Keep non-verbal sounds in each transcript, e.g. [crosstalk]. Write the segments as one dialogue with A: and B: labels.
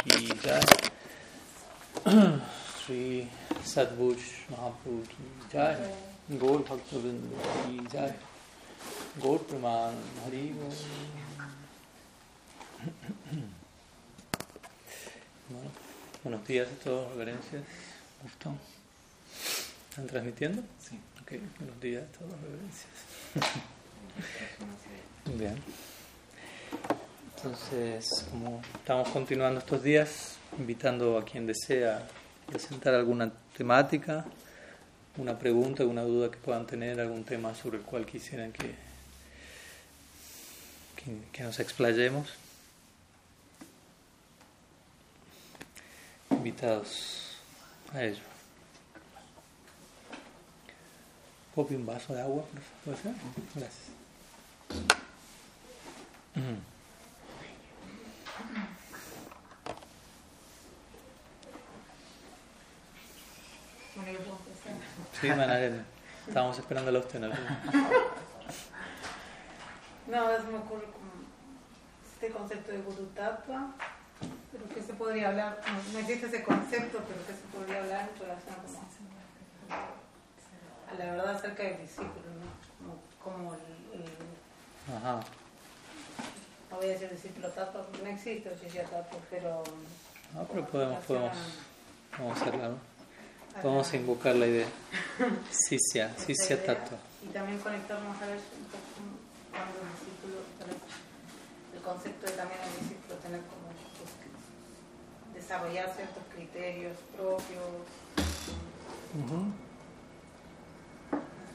A: की जय श्री सदभुज महाप्रभु की जय गौर भक्तवृंद की जय गौर प्रमाण Hari bueno, buenos días a todos, reverencias. ¿Gustó? ¿Están transmitiendo?
B: Sí.
A: Ok, buenos días a todos, reverencias. [laughs] Bien. Entonces, como estamos continuando estos días, invitando a quien desea presentar alguna temática, una pregunta, alguna duda que puedan tener, algún tema sobre el cual quisieran que, que, nos explayemos. Invitados a ello. ¿Puedo pedir un vaso de agua, por favor? Gracias. Ujú. Sí, Manarena. Estábamos esperando a usted. ¿no?
C: No, a veces me ocurre como este concepto de Guru Tattva, pero que se podría hablar, no, existe ese concepto, pero que se podría hablar en relación como a la verdad acerca del discípulo, ¿no? Como, como el, el-
A: Ajá.
C: no voy a decir discípulo Tattva, porque no existe el Tattva, pero...
A: No, pero podemos, podemos, podemos hacerla, ¿no?
C: A- a
A: invocar la idea. Sisya, Sisya Tattva.
C: Y también conectarnos a ver un poco cuando el discípulo, el concepto de también el discípulo tener como pues, que desarrollar ciertos criterios propios,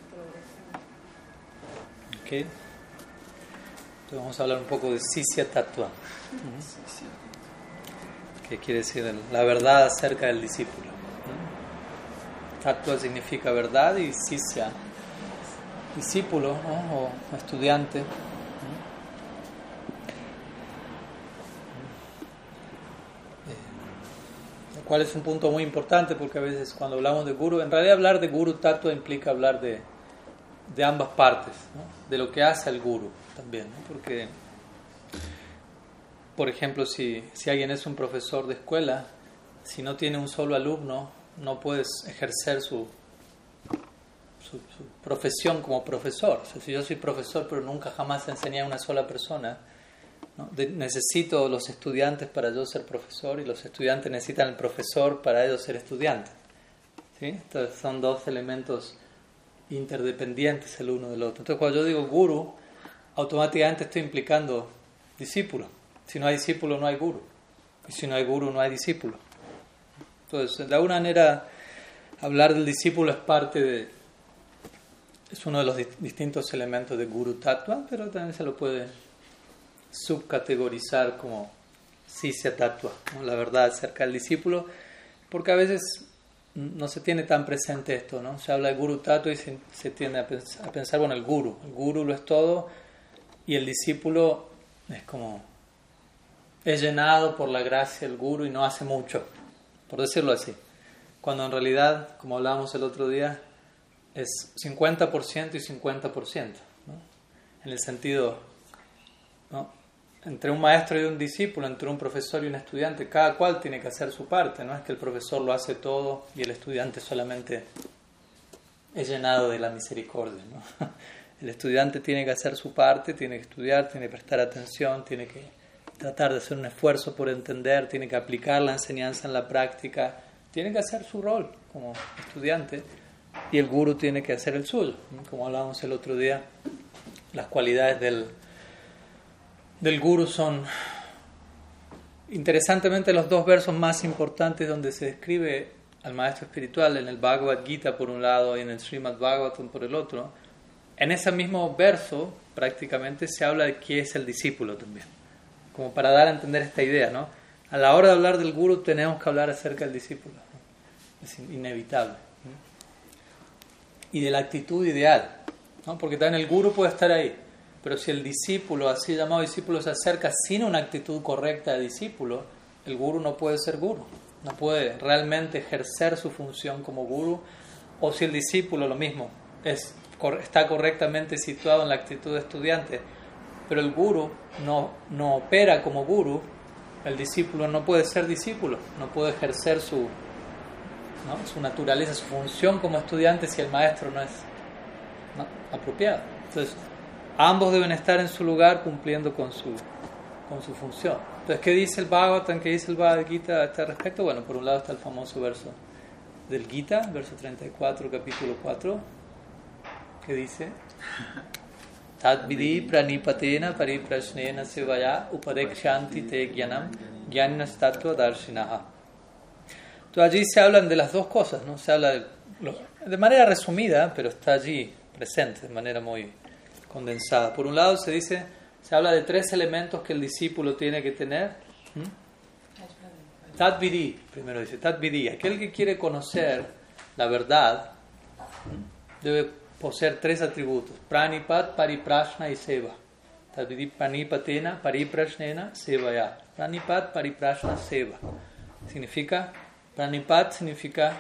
C: progresión.
A: Ok. Entonces vamos a hablar un poco de Sisya Tattva. Ujú. ¿Qué quiere decir? el- La verdad acerca del discípulo. ¿No? Tattva significa verdad y Sisya, discípulo o estudiante. Eh, Lo cual es un punto muy importante porque a veces cuando hablamos de guru, en realidad hablar de guru tattva implica hablar de, de ambas partes, de lo que hace el guru también, porque, por ejemplo, si, si alguien es un profesor de escuela, si no tiene un solo alumno, no puedes ejercer su, su, profesión como profesor. O sea, si yo soy profesor pero nunca jamás enseñé a una sola persona, necesito los estudiantes para yo ser profesor y los estudiantes necesitan el profesor para ellos ser estudiantes. ¿sí? Son dos elementos interdependientes el uno del otro. Entonces cuando yo digo guru, automáticamente estoy implicando discípulo. Si no hay discípulo, no hay guru. Y si no hay guru, no hay discípulo. Entonces, de alguna manera, hablar del discípulo es parte de... Es uno de los di- distintos elementos de guru tattva, pero también se lo puede subcategorizar como sisya tattva, ¿no? la verdad acerca del discípulo, porque a veces no se tiene tan presente esto, ¿no? Se habla de guru tattva y se, se tiende a a pensar, bueno, el guru, el guru lo es todo y el discípulo es como es llenado por la gracia del guru y no hace mucho, por decirlo así. Cuando en realidad, como hablábamos el otro día, es 50% y 50%, ¿no? En el sentido, ¿no? Entre un maestro y un discípulo, entre un profesor y un estudiante, cada cual tiene que hacer su parte, no es que el profesor lo hace todo y el estudiante solamente es llenado de la misericordia, ¿no? [laughs] El estudiante tiene que hacer su parte, tiene que estudiar, tiene que prestar atención, tiene que tratar de hacer un esfuerzo por entender, tiene que aplicar la enseñanza en la práctica, tiene que hacer su rol como estudiante y el guru tiene que hacer el suyo. Como hablábamos el otro día, las cualidades del, del guru son, interesantemente, los dos versos más importantes donde se describe al maestro espiritual, en el Bhagavad Gita por un lado y en el Srimad Bhagavatam por el otro. En ese mismo verso prácticamente se habla de qué es el discípulo también, como para dar a entender esta idea, ¿no? A la hora de hablar del guru tenemos que hablar acerca del discípulo, es inevitable. Y de la actitud ideal, ¿no? porque también el guru puede estar ahí, pero si el discípulo, así llamado discípulo, se acerca sin una actitud correcta de discípulo, el guru no puede ser guru, no puede realmente ejercer su función como guru, o si el discípulo lo mismo, es, está correctamente situado en la actitud de estudiante, pero el guru no, no opera como guru, el discípulo no puede ser discípulo, no puede ejercer su, su naturaleza, su función como estudiante si el maestro no es apropiado. Entonces, ambos deben estar en su lugar cumpliendo con su, con su función. Entonces, ¿qué dice el Bhagavatam? ¿Qué dice el Bhagavad Gita a este respecto? Bueno, por un lado está el famoso verso del Gita, verso 34, capítulo 4, que dice Tadvidi pranipatena pariprasnena sevaya upadekshanti te gyanam gyanastatua darshinaha. Entonces allí se hablan de las dos cosas, ¿no? Se habla de, de manera resumida, pero está allí presente de manera muy condensada. Por un lado se dice, se habla de tres elementos que el discípulo tiene que tener. Tadvidi, primero dice, Tadvidi, aquel que quiere conocer la verdad debe poseer tres atributos, pranipat, pariprashna y seva. Tadvidi pranipatena, pariprashnena, ya. Pranipat, pariprashna, seva. Significa, pranipat significa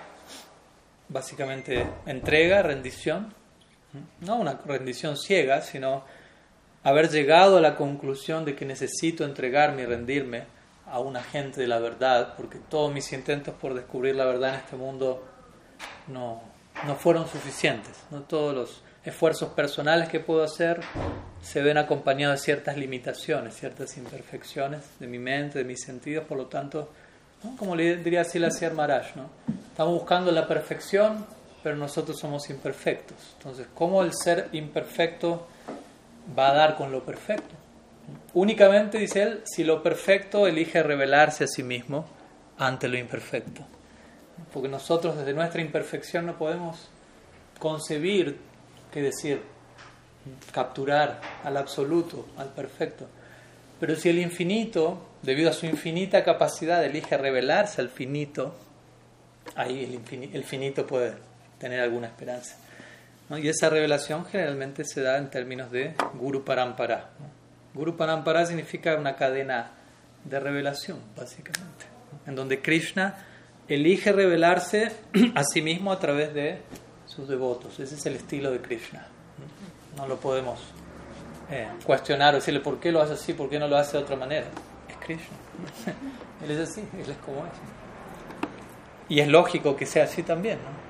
A: básicamente entrega, rendición, no una rendición ciega, sino haber llegado a la conclusión de que necesito entregarme y rendirme a un agente de la verdad, porque todos mis intentos por descubrir la verdad en este mundo no, no fueron suficientes. ¿no? Todos los esfuerzos personales que puedo hacer se ven acompañados de ciertas limitaciones, ciertas imperfecciones de mi mente, de mis sentidos, por lo tanto, como le diría Sila Maharaj, ¿no? estamos buscando la perfección pero nosotros somos imperfectos. Entonces, ¿cómo el ser imperfecto va a dar con lo perfecto? Únicamente, dice él, si lo perfecto elige revelarse a sí mismo ante lo imperfecto. Porque nosotros desde nuestra imperfección no podemos concebir, qué decir, capturar al absoluto, al perfecto. Pero si el infinito, debido a su infinita capacidad, elige revelarse al finito, ahí el, el finito puede tener alguna esperanza. Y esa revelación generalmente se da en términos de Guru Parampara. Guru Parampara significa una cadena de revelación, básicamente, en donde Krishna elige revelarse [clears throat] a sí mismo a través de sus devotos. Ese es el estilo de Krishna. No lo podemos eh, cuestionar o decirle por qué lo hace así, por qué no lo hace de otra manera. Es Krishna. [laughs] él es así, él es como es. Y es lógico que sea así también, ¿no?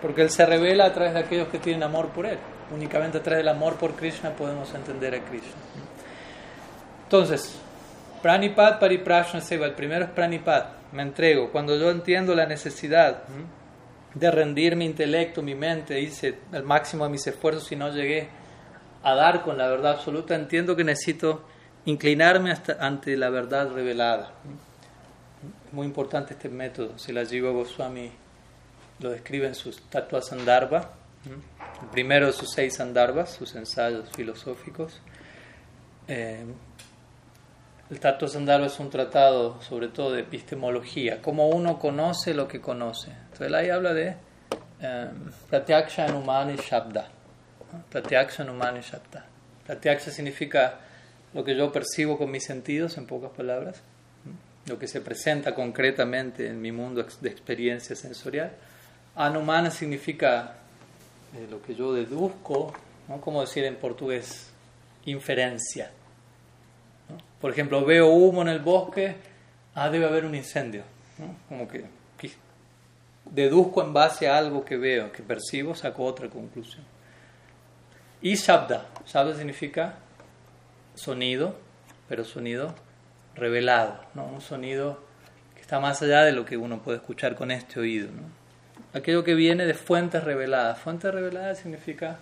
A: porque Él se revela a través de aquellos que tienen amor por Él. Únicamente a través del amor por Krishna podemos entender a Krishna. Entonces, Pranipat Pariprashna Seva, el primero es Pranipat, me entrego. Cuando yo entiendo la necesidad de rendir mi intelecto, mi mente, hice el máximo de mis esfuerzos y no llegué a dar con la verdad absoluta, entiendo que necesito inclinarme hasta, ante la verdad revelada. Muy importante este método, si la Jiva Goswami lo describe en sus Tatua Sandarbha, el primero de sus seis Sandarbhas, sus ensayos filosóficos. Eh, el Tatua Sandarbha es un tratado sobre todo de epistemología, cómo uno conoce lo que conoce. Entonces ahí habla de eh, Pratyaksha Anumani Shabda. Pratyaksha Anumani Shabda. Pratyaksha significa lo que yo percibo con mis sentidos, en pocas palabras, lo que se presenta concretamente en mi mundo de experiencia sensorial. Anumana significa eh, lo que yo deduzco, ¿no? como decir en portugués, inferencia. Por ejemplo, veo humo en el bosque, ah, debe haber un incendio. Como que deduzco en base a algo que veo, que percibo, saco otra conclusión. Y Shabda, Shabda significa sonido, pero sonido revelado, ¿no? un sonido que está más allá de lo que uno puede escuchar con este oído. ¿no? aquello que viene de fuentes reveladas. Fuentes reveladas significa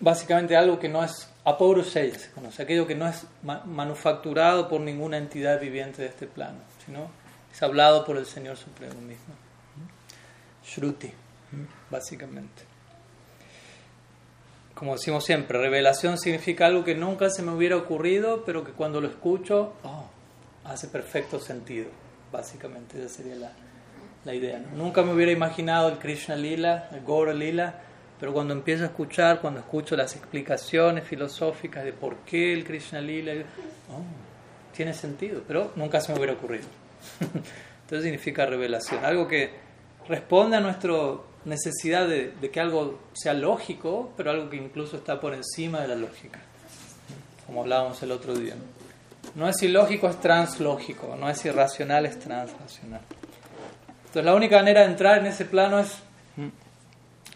A: básicamente algo que no es apourusei, se conoce, aquello que no es manufacturado por ninguna entidad viviente de este plano, sino es hablado por el Señor Supremo mismo. Shruti, básicamente. Como decimos siempre, revelación significa algo que nunca se me hubiera ocurrido, pero que cuando lo escucho, oh, hace perfecto sentido básicamente esa sería la, la idea. Nunca me hubiera imaginado el Krishna Lila, el Gora Lila, pero cuando empiezo a escuchar, cuando escucho las explicaciones filosóficas de por qué el Krishna Lila, oh, tiene sentido, pero nunca se me hubiera ocurrido. [laughs] Entonces significa revelación, algo que responde a nuestra necesidad de, de, que algo sea lógico, pero algo que incluso está por encima de la lógica. como hablábamos el otro día. No es ilógico, es translógico, no es irracional, es transracional. Entonces la única manera de entrar en ese plano es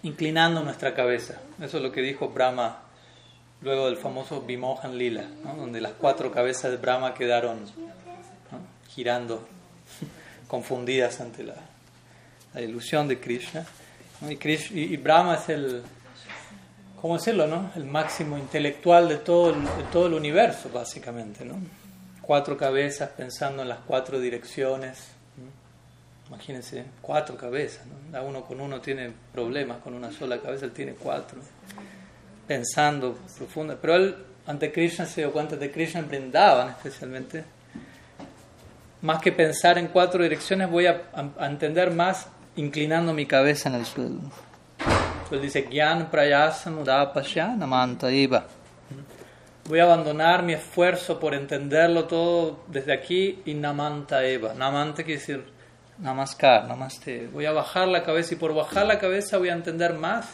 A: inclinando nuestra cabeza. Eso es lo que dijo Brahma luego del famoso Vimohan Lila, donde las cuatro cabezas de Brahma quedaron girando, [laughs] confundidas ante la, ilusión de Krishna. Y, Brahma es el, ¿cómo decirlo? No? El máximo intelectual de todo, el, de todo el universo, básicamente. ¿no? Cuatro cabezas pensando en las cuatro direcciones. Imagínense, cuatro cabezas. ¿no? Uno con uno tiene problemas, con una sola cabeza él tiene cuatro pensando profunda. Pero él ante Krishna se dio cuenta de Krishna brindaban especialmente. Más que pensar en cuatro direcciones, voy a, entender más inclinando mi cabeza en el suelo. Él dice, Gyan prayasam namanta iva. Voy a abandonar mi esfuerzo por entenderlo todo desde aquí y namanta eva. Namanta quiere decir namaskar, namaste. Voy a bajar la cabeza y por bajar la cabeza voy a entender más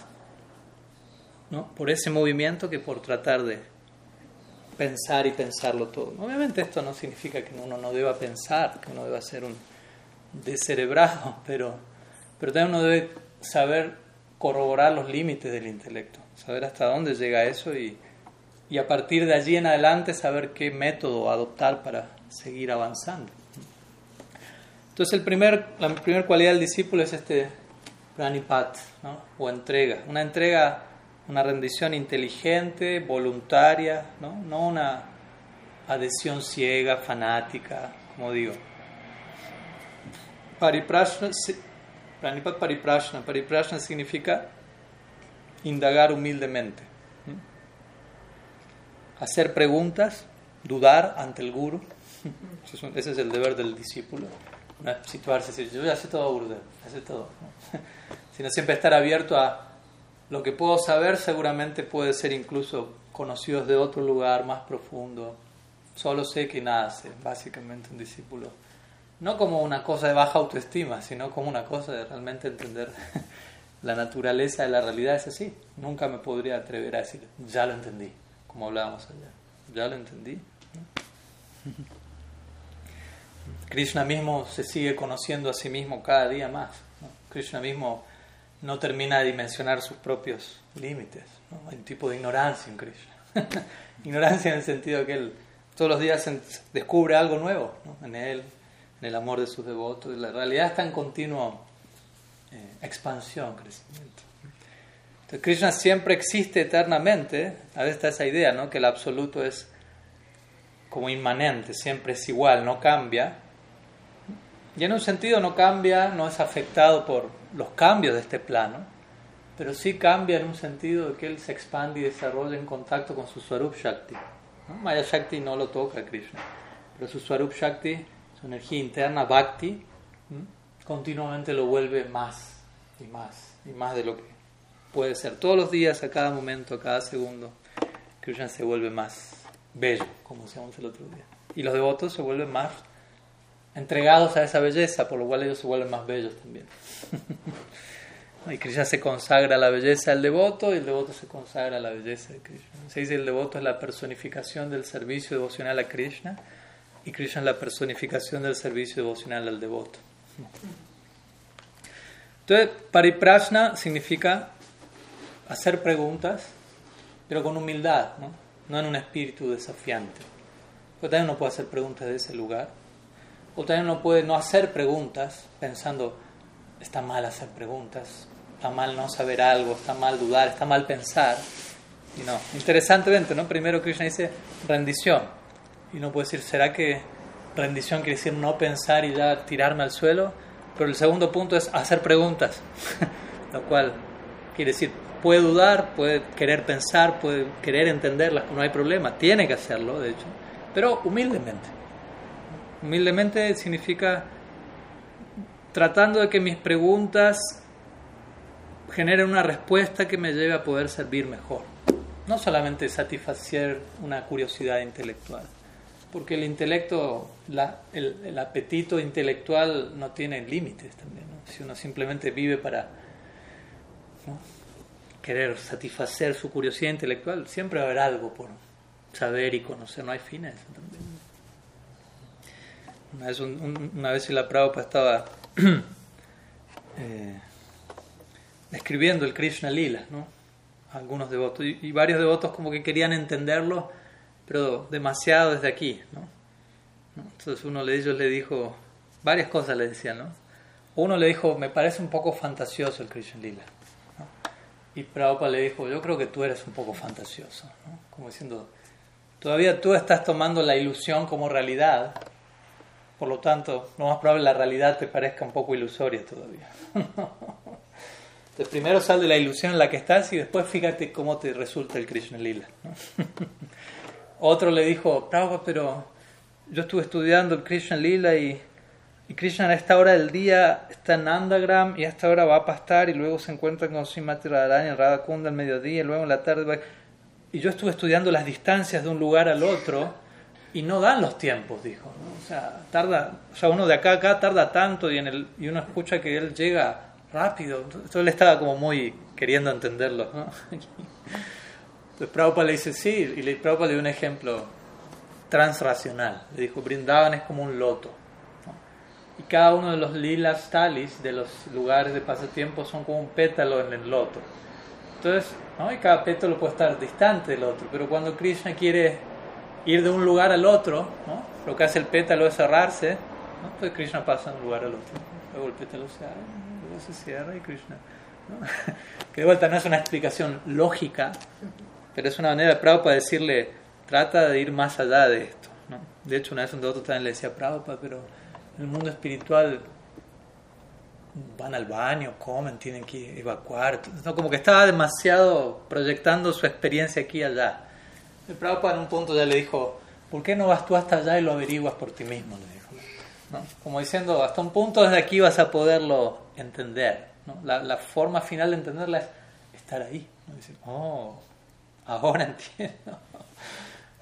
A: por ese movimiento que por tratar de pensar y pensarlo todo. Obviamente esto no significa que uno no deba pensar, que uno deba ser un descerebrado, [laughs] pero, pero también uno debe saber corroborar los límites del intelecto, saber hasta dónde llega eso y, y a partir de allí en adelante saber qué método adoptar para seguir avanzando. Entonces el primer, la primera cualidad del discípulo es este pranipat, ¿no? o entrega, una entrega una rendición inteligente, voluntaria, no, no una adhesión ciega, fanática, como digo. Pariprashna, pranipat pariprashna, pariprashna significa indagar humildemente, hacer preguntas, dudar ante el guru, [laughs] ese es el deber del discípulo, situarse decir, yo ya sé todo, Gurudev, ya sé todo, sino [laughs] siempre estar abierto a lo que puedo saber seguramente puede ser incluso conocidos de otro lugar más profundo. Solo sé que nace, básicamente, un discípulo. No como una cosa de baja autoestima, sino como una cosa de realmente entender [laughs] la naturaleza de la realidad es así. Nunca me podría atrever a decir, ya lo entendí, como hablábamos allá. Ya lo entendí. [laughs] Krishna mismo se sigue conociendo a sí mismo cada día más. Krishna mismo no termina de dimensionar sus propios límites. Hay un tipo de ignorancia en Krishna. [laughs] ignorancia en el sentido que él todos los días descubre algo nuevo en él, en el amor de sus devotos. La realidad está en continuo eh, expansión, crecimiento. Entonces, Krishna siempre existe eternamente. A veces está esa idea, ¿no? que el absoluto es como inmanente, siempre es igual, no cambia. Y en un sentido no cambia, no es afectado por los cambios de este plano, pero sí cambia en un sentido de que él se expande y desarrolla en contacto con su Swarup Shakti. Maya Shakti no lo toca Krishna, pero su Swarup Shakti, su energía interna, Bhakti, continuamente lo vuelve más y más y más de lo que puede ser. Todos los días, a cada momento, a cada segundo, Krishna se vuelve más bello, como decíamos el otro día. Y los devotos se vuelven más entregados a esa belleza, por lo cual ellos se vuelven más bellos también. [laughs] y Krishna se consagra a la belleza del devoto y el devoto se consagra a la belleza de Krishna. Se dice el devoto es la personificación del servicio devocional a Krishna y Krishna es la personificación del servicio devocional al devoto. Entonces, pariprashna significa hacer preguntas, pero con humildad, ¿no? no en un espíritu desafiante. Pero también uno puede hacer preguntas de ese lugar uno puede no hacer preguntas pensando, está mal hacer preguntas, está mal no saber algo, está mal dudar, está mal pensar. Y no, interesantemente, ¿no? Primero Krishna dice rendición. Y uno puede decir, ¿será que rendición quiere decir no pensar y ya tirarme al suelo? Pero el segundo punto es hacer preguntas, [laughs] lo cual quiere decir, puede dudar, puede querer pensar, puede querer entenderlas, no hay problema, tiene que hacerlo, de hecho, pero humildemente. Humildemente significa tratando de que mis preguntas generen una respuesta que me lleve a poder servir mejor. No solamente satisfacer una curiosidad intelectual, porque el intelecto, el, apetito intelectual no tiene límites también. Si uno simplemente vive para querer satisfacer su curiosidad intelectual, siempre va a haber algo por, saber y conocer, no hay fin a eso también. Una vez, un, la Prabhupada estaba [clears throat] eh, escribiendo el Krishna Lila, ¿no? Algunos devotos, y, varios devotos como que querían entenderlo, pero demasiado desde aquí, ¿no? Entonces uno de ellos le dijo, varias cosas le decían, ¿no? Uno le dijo, me parece un poco fantasioso el Krishna Lila. Y Prabhupada le dijo, yo creo que tú eres un poco fantasioso. Como diciendo, todavía tú estás tomando la ilusión como realidad. Por lo tanto, lo más probable la realidad te parezca un poco ilusoria todavía. [laughs] Entonces, primero sal de la ilusión en la que estás y después fíjate cómo te resulta el Krishna Lila. [laughs] Otro le dijo, Prabhupada, pero yo estuve estudiando el Krishna Lila y y Krishna a esta hora del día está en Nandagram y a esta hora va a pastar y luego se encuentra con Srimati Radharani en Radhakunda al mediodía y luego en la tarde. Y yo estuve estudiando las distancias de un lugar al otro y no dan los tiempos, dijo. O sea, tarda, o sea, uno de acá a acá tarda tanto y, en el, y uno escucha que él llega rápido. Entonces él estaba como muy queriendo entenderlo. ¿no? Entonces Prabhupada le dice, sí, y le, Prabhupada le dio un ejemplo transracional. Le dijo, Brindavan es como un loto y cada uno de los lilas talis de los lugares de pasatiempo son como un pétalo en el loto. Entonces, ¿no? y cada pétalo puede estar distante del otro, pero cuando Krishna quiere ir de un lugar al otro, ¿no? lo que hace el pétalo es cerrarse, ¿no? pues Krishna pasa de un lugar al otro. Luego el pétalo se abre, luego se cierra y Krishna. [laughs] que de vuelta no es una explicación lógica, pero es una manera de para decirle, trata de ir más allá de esto. ¿no? De hecho, una vez un doctor también le decía a Prabhupada, pero en el mundo espiritual van al baño, comen, tienen que evacuar. No, como que estaba demasiado proyectando su experiencia aquí y allá. El Prabhupada en un punto ya le dijo, ¿por qué no vas tú hasta allá y lo averiguas por ti mismo? Le dijo. Como diciendo, hasta un punto desde aquí vas a poderlo entender. La, la, forma final de entenderla es estar ahí. Decir, oh, ahora [laughs] entiendo.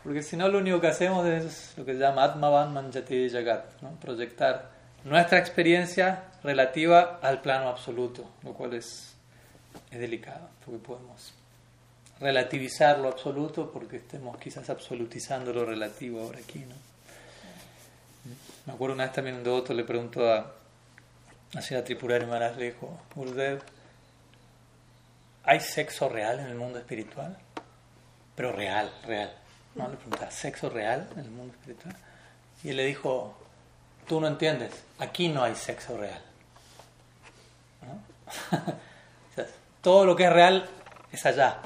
A: Porque si no, lo único que hacemos es lo que se llama Atmavan Manjati Jagat, ¿no? proyectar nuestra experiencia relativa al plano absoluto, lo cual es, es delicado, porque podemos relativizar lo absoluto porque estemos quizás absolutizando lo relativo ahora aquí. ¿no? Me acuerdo una vez también un devoto le preguntó a la señora Tripurari Maharaj, le dijo, ¿hay sexo real en el mundo espiritual? Pero real, real. ¿no? Le preguntaba, ¿sexo real en el mundo espiritual? Y él le dijo, tú no entiendes, aquí no hay sexo real. [laughs] todo lo que es real es allá.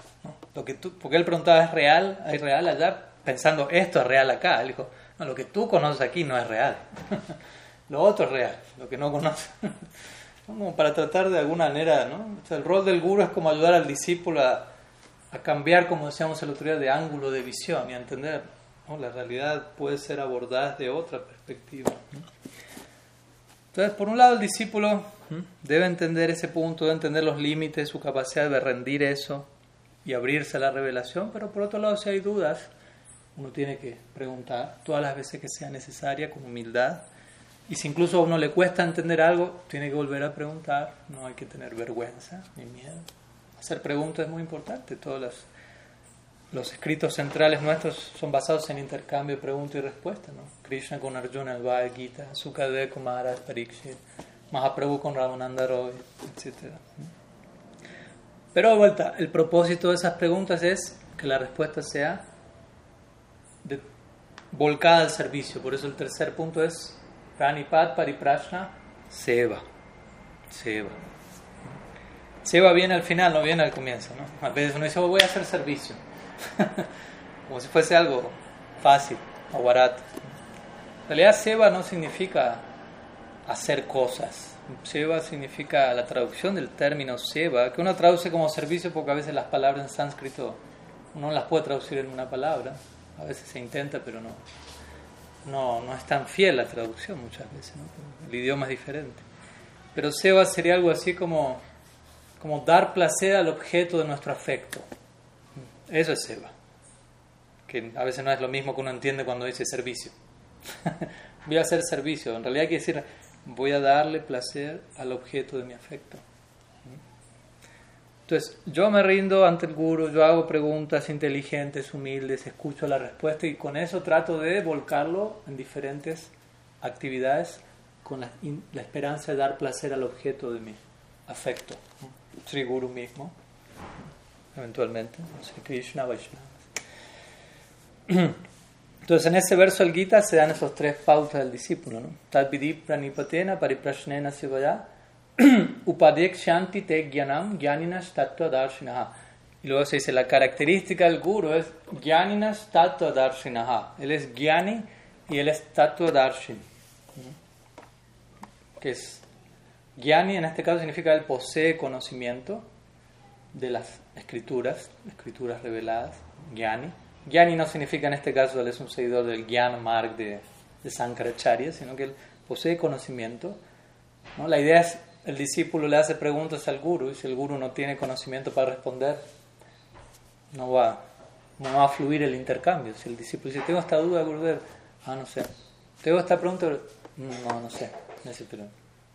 A: Lo que tú, porque él preguntaba, ¿es real? ¿Hay real allá? Pensando, esto es real acá. Él dijo, no, lo que tú conoces aquí no es real. [laughs] lo otro es real, lo que no conoces. [laughs] como para tratar de alguna manera, ¿no? el rol del guru es como ayudar al discípulo a a cambiar, como decíamos el otro día, de ángulo de visión y a entender, ¿no? la realidad puede ser abordada de otra perspectiva. Entonces, por un lado, el discípulo debe entender ese punto, debe entender los límites, su capacidad de rendir eso y abrirse a la revelación, pero por otro lado, si hay dudas, uno tiene que preguntar todas las veces que sea necesaria con humildad. Y si incluso a uno le cuesta entender algo, tiene que volver a preguntar, no hay que tener vergüenza ni miedo. Hacer preguntas es muy importante. Todos los, los escritos centrales nuestros son basados en intercambio de pregunta y respuesta. ¿no? Krishna con Arjuna, el Bhagavad Gita, Sukadeva con Maharaj Pariksit, Mahaprabhu con Ramananda Roy, etc. Pero de vuelta, el propósito de esas preguntas es que la respuesta sea de, volcada al servicio. Por eso el tercer punto es Pranipat Pariprashna Seva. Seva. Seva viene al final, no viene al comienzo. ¿no? A veces uno dice, oh, voy a hacer servicio. [laughs] Como si fuese algo fácil o barato. En realidad, Seva no significa hacer cosas. Seva significa la traducción del término Seva, que uno traduce como servicio porque a veces las palabras en sánscrito uno no las puede traducir en una palabra. A veces se intenta, pero no, no, no es tan fiel la traducción muchas veces. El idioma es diferente. Pero Seva sería algo así como como dar placer al objeto de nuestro afecto. Eso es seva. Que a veces no es lo mismo que uno entiende cuando dice servicio. [laughs] voy a hacer servicio. En realidad quiere decir, voy a darle placer al objeto de mi afecto. Entonces, yo me rindo ante el guru, yo hago preguntas inteligentes, humildes, escucho la respuesta y con eso trato de volcarlo en diferentes actividades con la, la esperanza de dar placer al objeto de mi afecto, Sri Guru mismo, eventualmente, Sri Krishna Vaishnava. [clears throat] Entonces, en ese verso del Gita se dan esos tres pautas del discípulo, ¿no? Tadvidi pranipatena pariprashnena sivaya [clears throat] upadek shanti te gyanam gyaninas tattva darshinaha. Y luego se dice, la característica del guru es gyaninas tattva darshinaha. Él es gyani y él es tattva darshin. Que es, gyani en este caso significa él posee conocimiento de las escrituras, escrituras reveladas, gyani Gyani no significa en este caso él es un seguidor del Gyan Marg de, de Sankaracharya, sino que él posee conocimiento. ¿no? La idea es, el discípulo le hace preguntas al guru y si el guru no tiene conocimiento para responder, no va, no va a fluir el intercambio. Si el discípulo dice, tengo esta duda, Gurudev, ah, no sé. Tengo esta pregunta, no, no sé.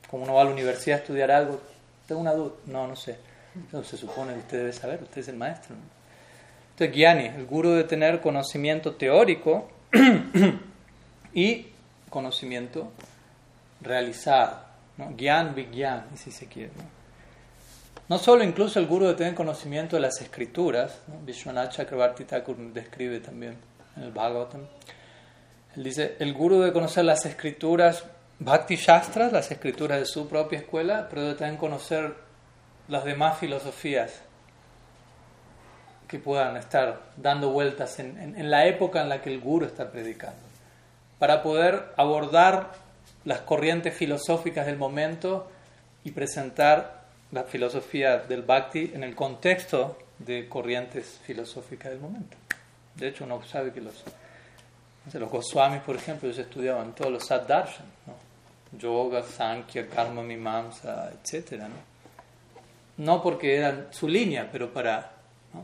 A: Como uno va a la universidad a estudiar algo, tengo una duda, no, no sé. Entonces se supone que usted debe saber, usted es el maestro. Entonces, Gyani, el guru debe tener conocimiento teórico [clears throat] y conocimiento realizado. ¿no? Gyan, Vigyan, si se quiere. ¿no? solo incluso el guru debe tener conocimiento de las escrituras. ¿no? Vishwanath Chakrabarti Thakur describe también en el Bhagavatam. Él dice, el guru debe conocer las escrituras Bhakti Shastras, las escrituras de su propia escuela, pero debe también conocer las demás filosofías que puedan estar dando vueltas en, en, la época en la que el guru está predicando, para poder abordar las corrientes filosóficas del momento y presentar la filosofía del bhakti en el contexto de corrientes filosóficas del momento. De hecho, uno sabe que los, los Goswamis, por ejemplo, ellos estudiaban todos los Saddarshan, ¿no? Yoga, Sankhya, Karma, Mimamsa, etc. ¿no? no porque eran su línea, pero para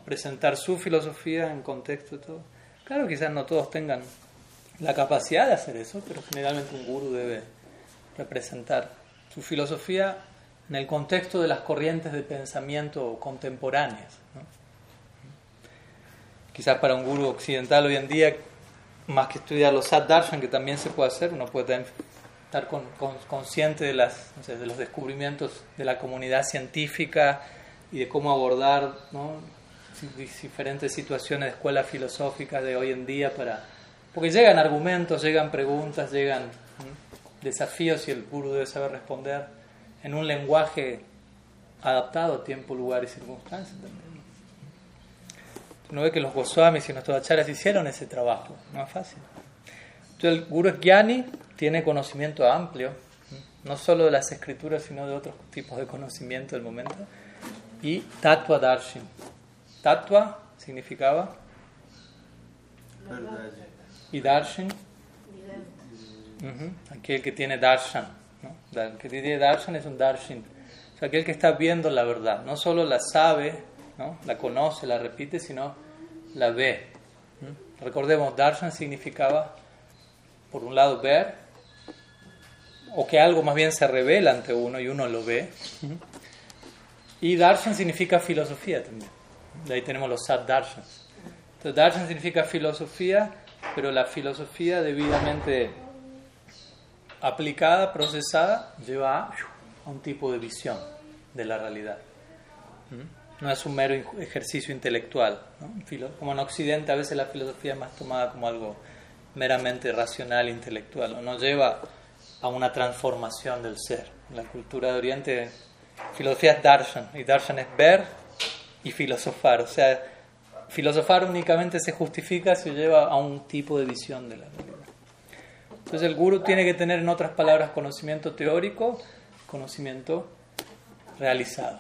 A: presentar su filosofía en contexto y todo. Claro, quizás no todos tengan la capacidad de hacer eso, pero generalmente un guru debe representar su filosofía en el contexto de las corrientes de pensamiento contemporáneas. Quizás para un guru occidental hoy en día, más que estudiar los Sad Darshan, que también se puede hacer, uno puede estar consciente de, las, de los descubrimientos de la comunidad científica y de cómo abordar. Diferentes situaciones de escuela filosófica de hoy en día para porque llegan argumentos, llegan preguntas, llegan desafíos y el guru debe saber responder en un lenguaje adaptado a tiempo, lugar y circunstancias también. Uno ve que los Goswamis y nuestros acharas hicieron ese trabajo, no es fácil. Entonces el guru es tiene conocimiento amplio, no solo de las escrituras, sino de otros tipos de conocimiento del momento. Y Tattva Darshan, Tattva significaba. Y Darshan. Aquel que tiene Darshan. ¿no? El que tiene Darshan es un Darshan. O sea, aquel que está viendo la verdad. No solo la sabe, ¿no? la conoce, la repite, sino la ve. Recordemos, Darshan significaba, por un lado, ver, o que algo más bien se revela ante uno y uno lo ve. Y Darshan significa filosofía también. De ahí tenemos los Sad Darshans. Entonces, Darshan significa filosofía, pero la filosofía debidamente aplicada, procesada, lleva a un tipo de visión de la realidad. ¿Mm? No es un mero ejercicio intelectual. Como en Occidente a veces la filosofía es más tomada como algo meramente racional, intelectual. No lleva a una transformación del ser. En la cultura de Oriente, filosofía es darshan, y darshan es ver y filosofar. O sea, filosofar únicamente se justifica si lleva a un tipo de visión de la realidad. Entonces el guru tiene que tener, en otras palabras, conocimiento teórico, conocimiento realizado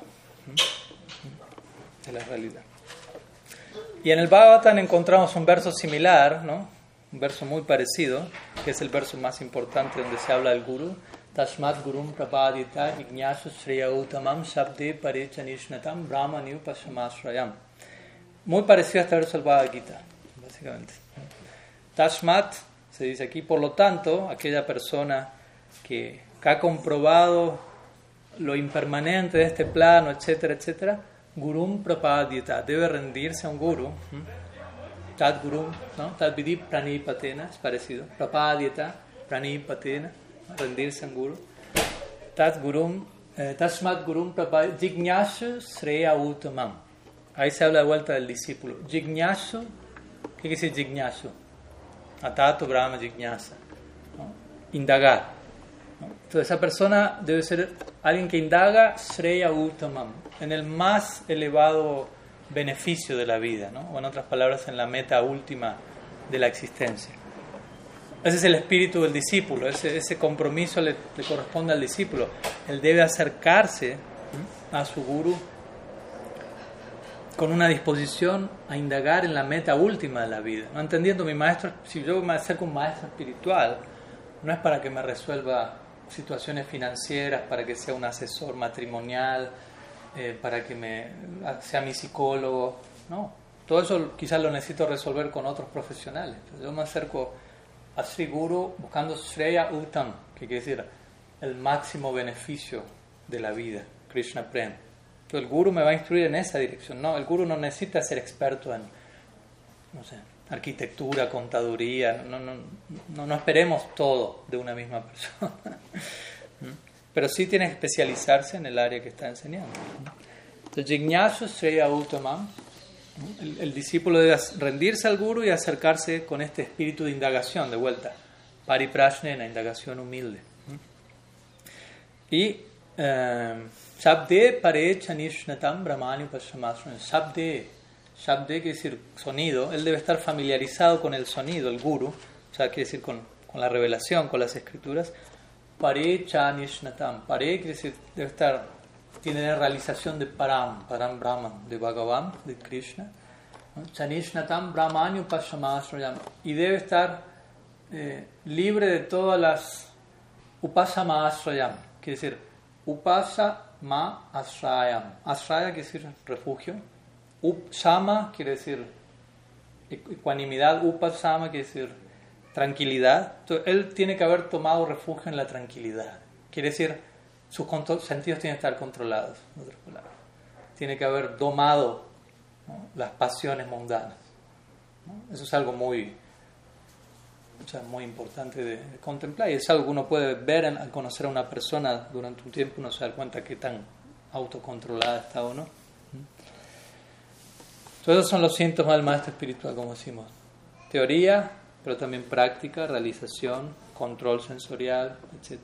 A: de la realidad. Y en el Bhagavatam encontramos un verso similar, ¿no? un verso muy parecido, que es el verso más importante donde se habla del guru, Tasmat Gurum Prapadita Ignasu Shriyautamam Shabde Parichanishnatam Brahmaniu Pashamasrayam. Muy parecido a del Bhagavad Gita, básicamente. Tashmat se dice aquí, por lo tanto, aquella persona que, ha comprobado lo impermanente de este plano, etcétera, etcétera, gurum prapadyata, debe rendirse a un guru. Tad gurum, ¿no? Tad vidi pranipatena, es parecido. Prapadyata, pranipatena, rendirse un guru. Tad gurum, eh, tasmat gurum jignyasu sreya utamam. Ahí se habla de vuelta del discípulo. Jignyasu, ¿qué quiere decir jignyasu? Atato Brahma Jignasa. ¿no? Indagar. ¿no? Entonces esa persona debe ser alguien que indaga Sreya Uttamam, en el más elevado beneficio de la vida, ¿no? o en otras palabras, en la meta última de la existencia. Ese es el espíritu del discípulo, ese, ese compromiso le, corresponde al discípulo. Él debe acercarse a su guru con una disposición a indagar en la meta última de la vida. No entendiendo mi maestro, si yo me acerco a un maestro espiritual, no es para que me resuelva situaciones financieras, para que sea un asesor matrimonial, eh, para que me, sea mi psicólogo. No, todo eso quizás lo necesito resolver con otros profesionales. Yo me acerco a Sri Guru buscando Shreya Uttam, que quiere decir el máximo beneficio de la vida, Krishna Prem. Entonces el guru me va a instruir en esa dirección. No, el guru no necesita ser experto en, arquitectura, contaduría. No, no, no, esperemos todo de una misma persona. [laughs] Pero sí tiene que especializarse en el área que está enseñando. Entonces, Jignasu Sreya Uttamam, el, discípulo debe rendirse al guru y acercarse con este espíritu de indagación, de vuelta. Pariprashnena, indagación humilde. Y. Eh, Shabde pare chanishnatam brahmani upashamasran. Shabde, Shabde quiere decir sonido. Él debe estar familiarizado con el sonido, el guru. O sea, quiere decir con, con la revelación, con las escrituras. Pare chanishnatam. Pare quiere decir debe estar, tiene la realización de Param, Param Brahman, de Bhagavan, de Krishna. Chanishnatam brahmani upashamasran. Y debe estar eh, libre de todas las upasamasrayam. Quiere decir, upasa asrayam. Asraya quiere decir refugio. Upsama quiere decir ecuanimidad. Upasama quiere decir tranquilidad. Entonces, él tiene que haber tomado refugio en la tranquilidad. Quiere decir, sus sentidos tienen que estar controlados. Tiene que haber domado las pasiones mundanas. Eso es algo muy, o sea, muy importante de, contemplar y es algo que uno puede ver en, al conocer a una persona durante un tiempo, uno se da cuenta qué tan autocontrolada está o no. Entonces, esos son los síntomas del maestro espiritual, como decimos. Teoría, pero también práctica, realización, control sensorial, etc.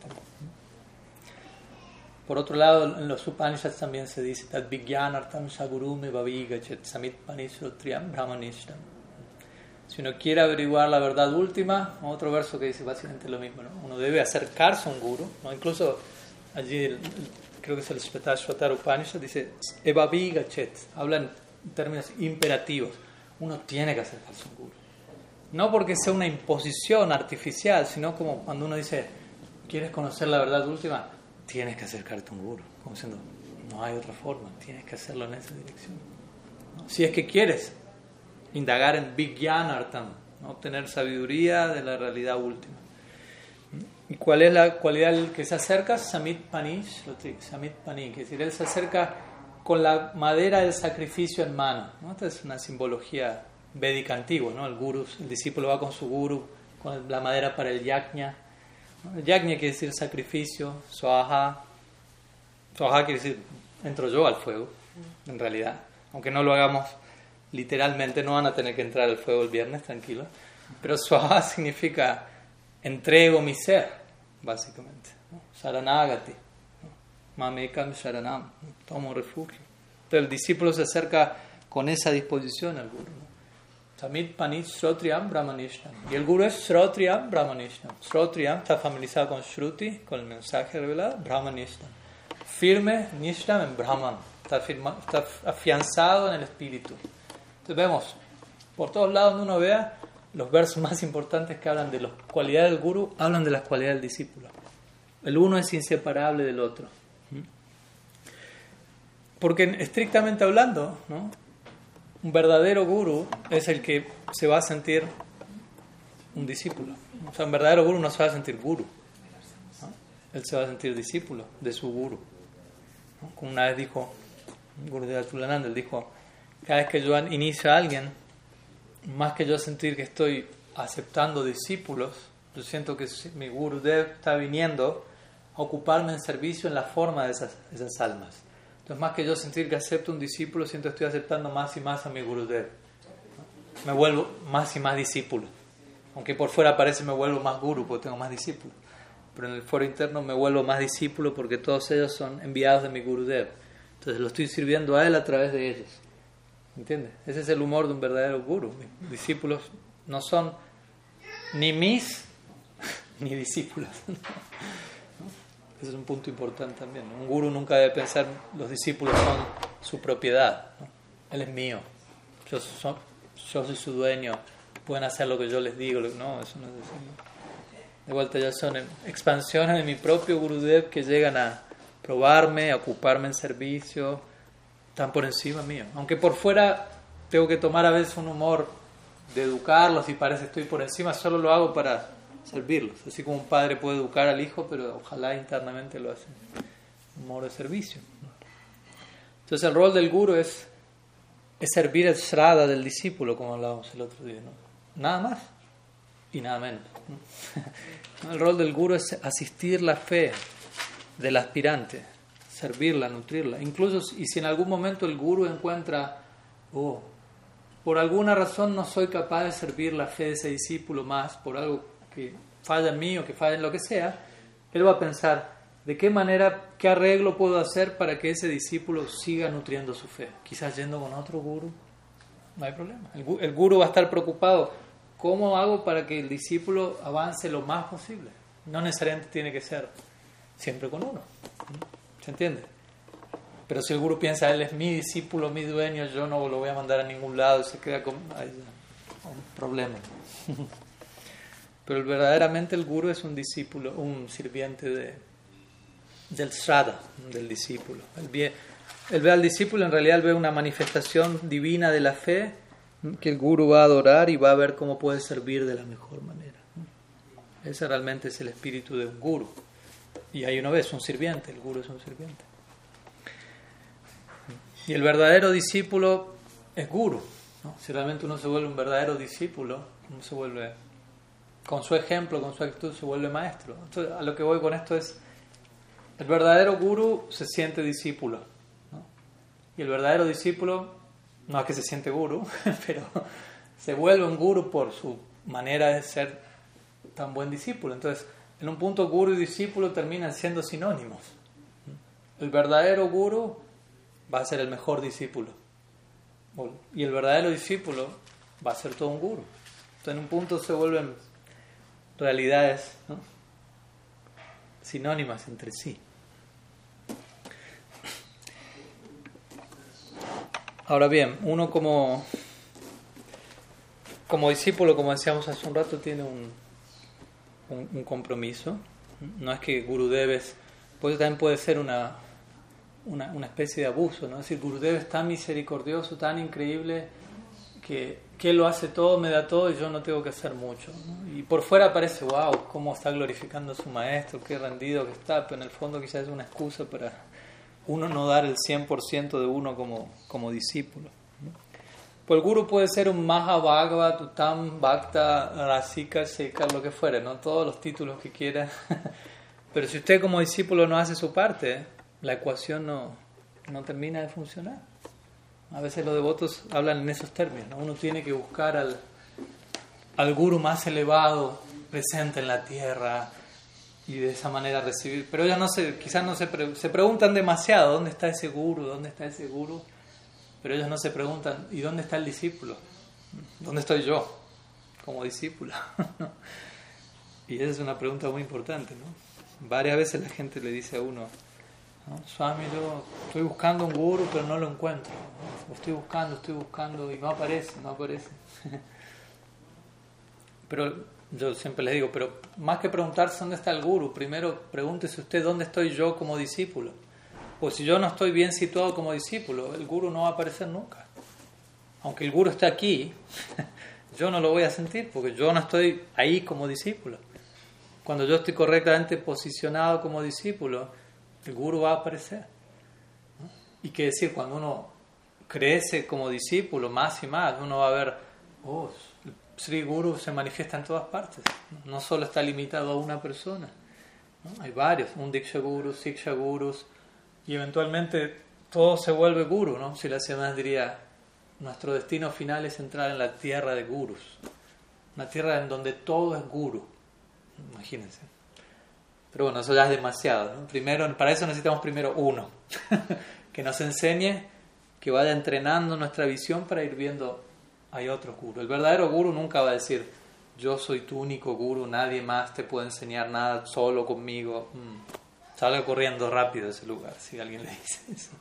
A: Por otro lado, en los Upanishads también se dice Tad Vijnanartam Sagurume Bhavigachet Samit Panisrotriam Brahmanishtam si uno quiere averiguar la verdad última, otro verso que dice básicamente lo mismo, ¿no? uno debe acercarse a un guru, ¿no? incluso allí el, creo que es el Shvetashvatar Upanishad, dice Evavigachet, habla en términos imperativos, uno tiene que acercarse a un guru. No porque sea una imposición artificial, sino como cuando uno dice, ¿quieres conocer la verdad última? Tienes que acercarte a un guru, como diciendo, no hay otra forma, tienes que hacerlo en esa dirección. Si es que quieres indagar en Vijnanartam, ¿no? obtener sabiduría de la realidad última. ¿Y cuál es la cualidad que se acerca? Samit Panish, Samit Pani, que es decir, él se acerca con la madera del sacrificio en mano. ¿no? Esta es una simbología védica antigua, ¿no? El guru, el discípulo va con su guru, con la madera para el yajna. ¿No? Yajna quiere decir sacrificio, swaha. Swaha quiere decir entro yo al fuego, en realidad. Aunque no lo hagamos literalmente, no van a tener que entrar al fuego el viernes, tranquilo. Pero swaha [laughs] significa entrego mi ser, básicamente. ¿no? Saranagati. ¿no? Mamekam Sharanam. Tomo refugio. Entonces el discípulo se acerca con esa disposición al guru. Samit Panit Shrotriyam Brahmanishtam. Y el guru es Shrotriyam Brahmanishtam. Shrotriyam está familiarizado con Shruti, con el mensaje revelado, Brahmanishtam. Firme, Nishtam en Brahman. Está, está afianzado en el espíritu. Entonces vemos, por todos lados donde uno vea, los versos más importantes que hablan de las cualidades del guru, hablan de las cualidades del discípulo. El uno es inseparable del otro. Porque estrictamente hablando, ¿no? Un verdadero guru es el que se va a sentir un discípulo. O sea, un verdadero guru no se va a sentir guru. Él se va a sentir discípulo de su guru. Como una vez dijo Gurudeva Tulananda, él dijo, cada vez que yo inicio a alguien, más que yo sentir que estoy aceptando discípulos, yo siento que mi Gurudev está viniendo a ocuparme en servicio en la forma de esas, esas almas. Entonces, más que yo sentir que acepto un discípulo, siento que estoy aceptando más y más a mi Gurudev. Me vuelvo más y más discípulo. Aunque por fuera parece me vuelvo más guru porque tengo más discípulos. Pero en el foro interno me vuelvo más discípulo porque todos ellos son enviados de mi Gurudev. Entonces lo estoy sirviendo a él a través de ellos. ¿Entiendes? Ese es el humor de un verdadero guru. Mis discípulos no son ni mis [laughs] ni discípulos. Ese es un punto importante también. Un guru nunca debe pensar los discípulos son su propiedad. Él es mío. Yo, soy su dueño. Pueden hacer lo que yo les digo. No, eso no es así. De vuelta ya son expansiones de mi propio Gurudev que llegan a probarme, a ocuparme en servicio están por encima mío. Aunque por fuera tengo que tomar a veces un humor de educarlos y parece estoy por encima, solo lo hago para servirlos. Así como un padre puede educar al hijo, pero ojalá internamente lo hace un humor de servicio. Entonces el rol del guru es, es servir el srada del discípulo, como hablábamos el otro día. ¿no? Nada más y nada menos. [laughs] El rol del guru es asistir la fe del aspirante servirla, nutrirla. Incluso y si en algún momento el guru encuentra, oh, por alguna razón no soy capaz de servir la fe de ese discípulo más, por algo que falla en o que falla en lo que sea, él va a pensar, ¿de qué manera, qué arreglo puedo hacer para que ese discípulo siga nutriendo su fe? Quizás yendo con otro guru, no hay problema. El, el guru va a estar preocupado, ¿cómo hago para que el discípulo avance lo más posible? No necesariamente tiene que ser siempre con uno. ¿Se entiende? Pero si el guru piensa, él es mi discípulo, mi dueño, yo no lo voy a mandar a ningún lado, se queda con un problema. [laughs] Pero verdaderamente el guru es un discípulo, un sirviente de, del srada, del discípulo. Él ve, al discípulo, en realidad ve una manifestación divina de la fe que el guru va a adorar y va a ver cómo puede servir de la mejor manera. Ese realmente es el espíritu de un guru. Y ahí uno ve, es un sirviente, el guru es un sirviente. Y el verdadero discípulo es guru. Si realmente uno se vuelve un verdadero discípulo, uno se vuelve, con su ejemplo, con su actitud, se vuelve maestro. Entonces, a lo que voy con esto es, el verdadero guru se siente discípulo. Y el verdadero discípulo, no es que se siente guru, [laughs] pero se vuelve un guru por su manera de ser tan buen discípulo. Entonces, en un punto guru y discípulo terminan siendo sinónimos. El verdadero guru va a ser el mejor discípulo. Y el verdadero discípulo va a ser todo un guru. Entonces en un punto se vuelven realidades sinónimas entre sí. Ahora bien, uno como, como discípulo, como decíamos hace un rato, tiene un, un, compromiso. No es que Gurudev es, pues también puede ser una, una, especie de abuso, ¿no? Es decir, Gurudev es tan misericordioso, tan increíble, que, que, lo hace todo, me da todo y yo no tengo que hacer mucho. Y por fuera parece, wow, cómo está glorificando a su maestro, qué rendido que está, pero en el fondo quizás es una excusa para uno no dar el 100% de uno como, como discípulo. Pues el guru puede ser un Mahabhagavad, Uttam, Bhakta, Rasika, Sekar, lo que fuere, ¿no? Todos los títulos que quiera. [laughs] Pero si usted como discípulo no hace su parte, la ecuación no, no termina de funcionar. A veces los devotos hablan en esos términos, ¿no? Uno tiene que buscar al, al guru más elevado presente en la tierra y de esa manera recibir. Pero ellos no se, quizás no se, se preguntan demasiado, ¿dónde está ese guru? ¿Dónde está ese guru? Pero ellos no se preguntan, ¿y dónde está el discípulo? ¿Dónde estoy yo como discípulo? [laughs] y esa es una pregunta muy importante, ¿no? Varias veces la gente le dice a uno, Swami, yo estoy buscando un guru, pero no lo encuentro. estoy buscando, estoy buscando y no aparece, no aparece. [laughs] pero yo siempre les digo, pero más que preguntarse dónde está el guru, primero pregúntese usted dónde estoy yo como discípulo. Pues si yo no estoy bien situado como discípulo, el guru no va a aparecer nunca. Aunque el guru esté aquí, [laughs] yo no lo voy a sentir porque yo no estoy ahí como discípulo. Cuando yo estoy correctamente posicionado como discípulo, el guru va a aparecer. Y que decir, cuando uno crece como discípulo más y más, uno va a ver, oh, Sri Guru se manifiesta en todas partes, no solo está limitado a una persona, hay varios, un Diksha Guru, Siksha Gurus, y eventualmente todo se vuelve Guru, ¿no? Si la semana diría, nuestro destino final es entrar en la tierra de Gurus, una tierra en donde todo es Guru, imagínense. Pero bueno, eso ya es demasiado. Primero, para eso necesitamos primero uno, [laughs] que nos enseñe, que vaya entrenando nuestra visión para ir viendo, hay otro guru. El verdadero guru nunca va a decir, yo soy tu único guru, nadie más te puede enseñar nada solo conmigo. Mm. Salga corriendo rápido de ese lugar si alguien le [laughs] dice eso.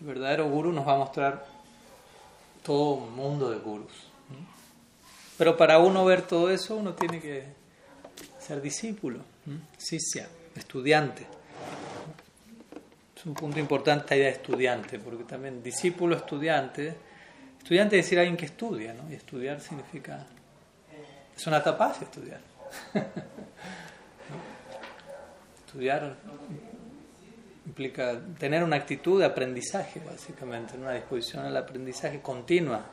A: El verdadero guru nos va a mostrar todo un mundo de gurus. Pero para uno ver todo eso, uno tiene que ser discípulo, sisya, estudiante. Es un punto importante la idea de estudiante, porque también discípulo, estudiante, estudiante es decir alguien que estudia, ¿no? Y estudiar significa, es una tapaz estudiar. [laughs] estudiar implica tener una actitud de aprendizaje, básicamente, una disposición al aprendizaje continua.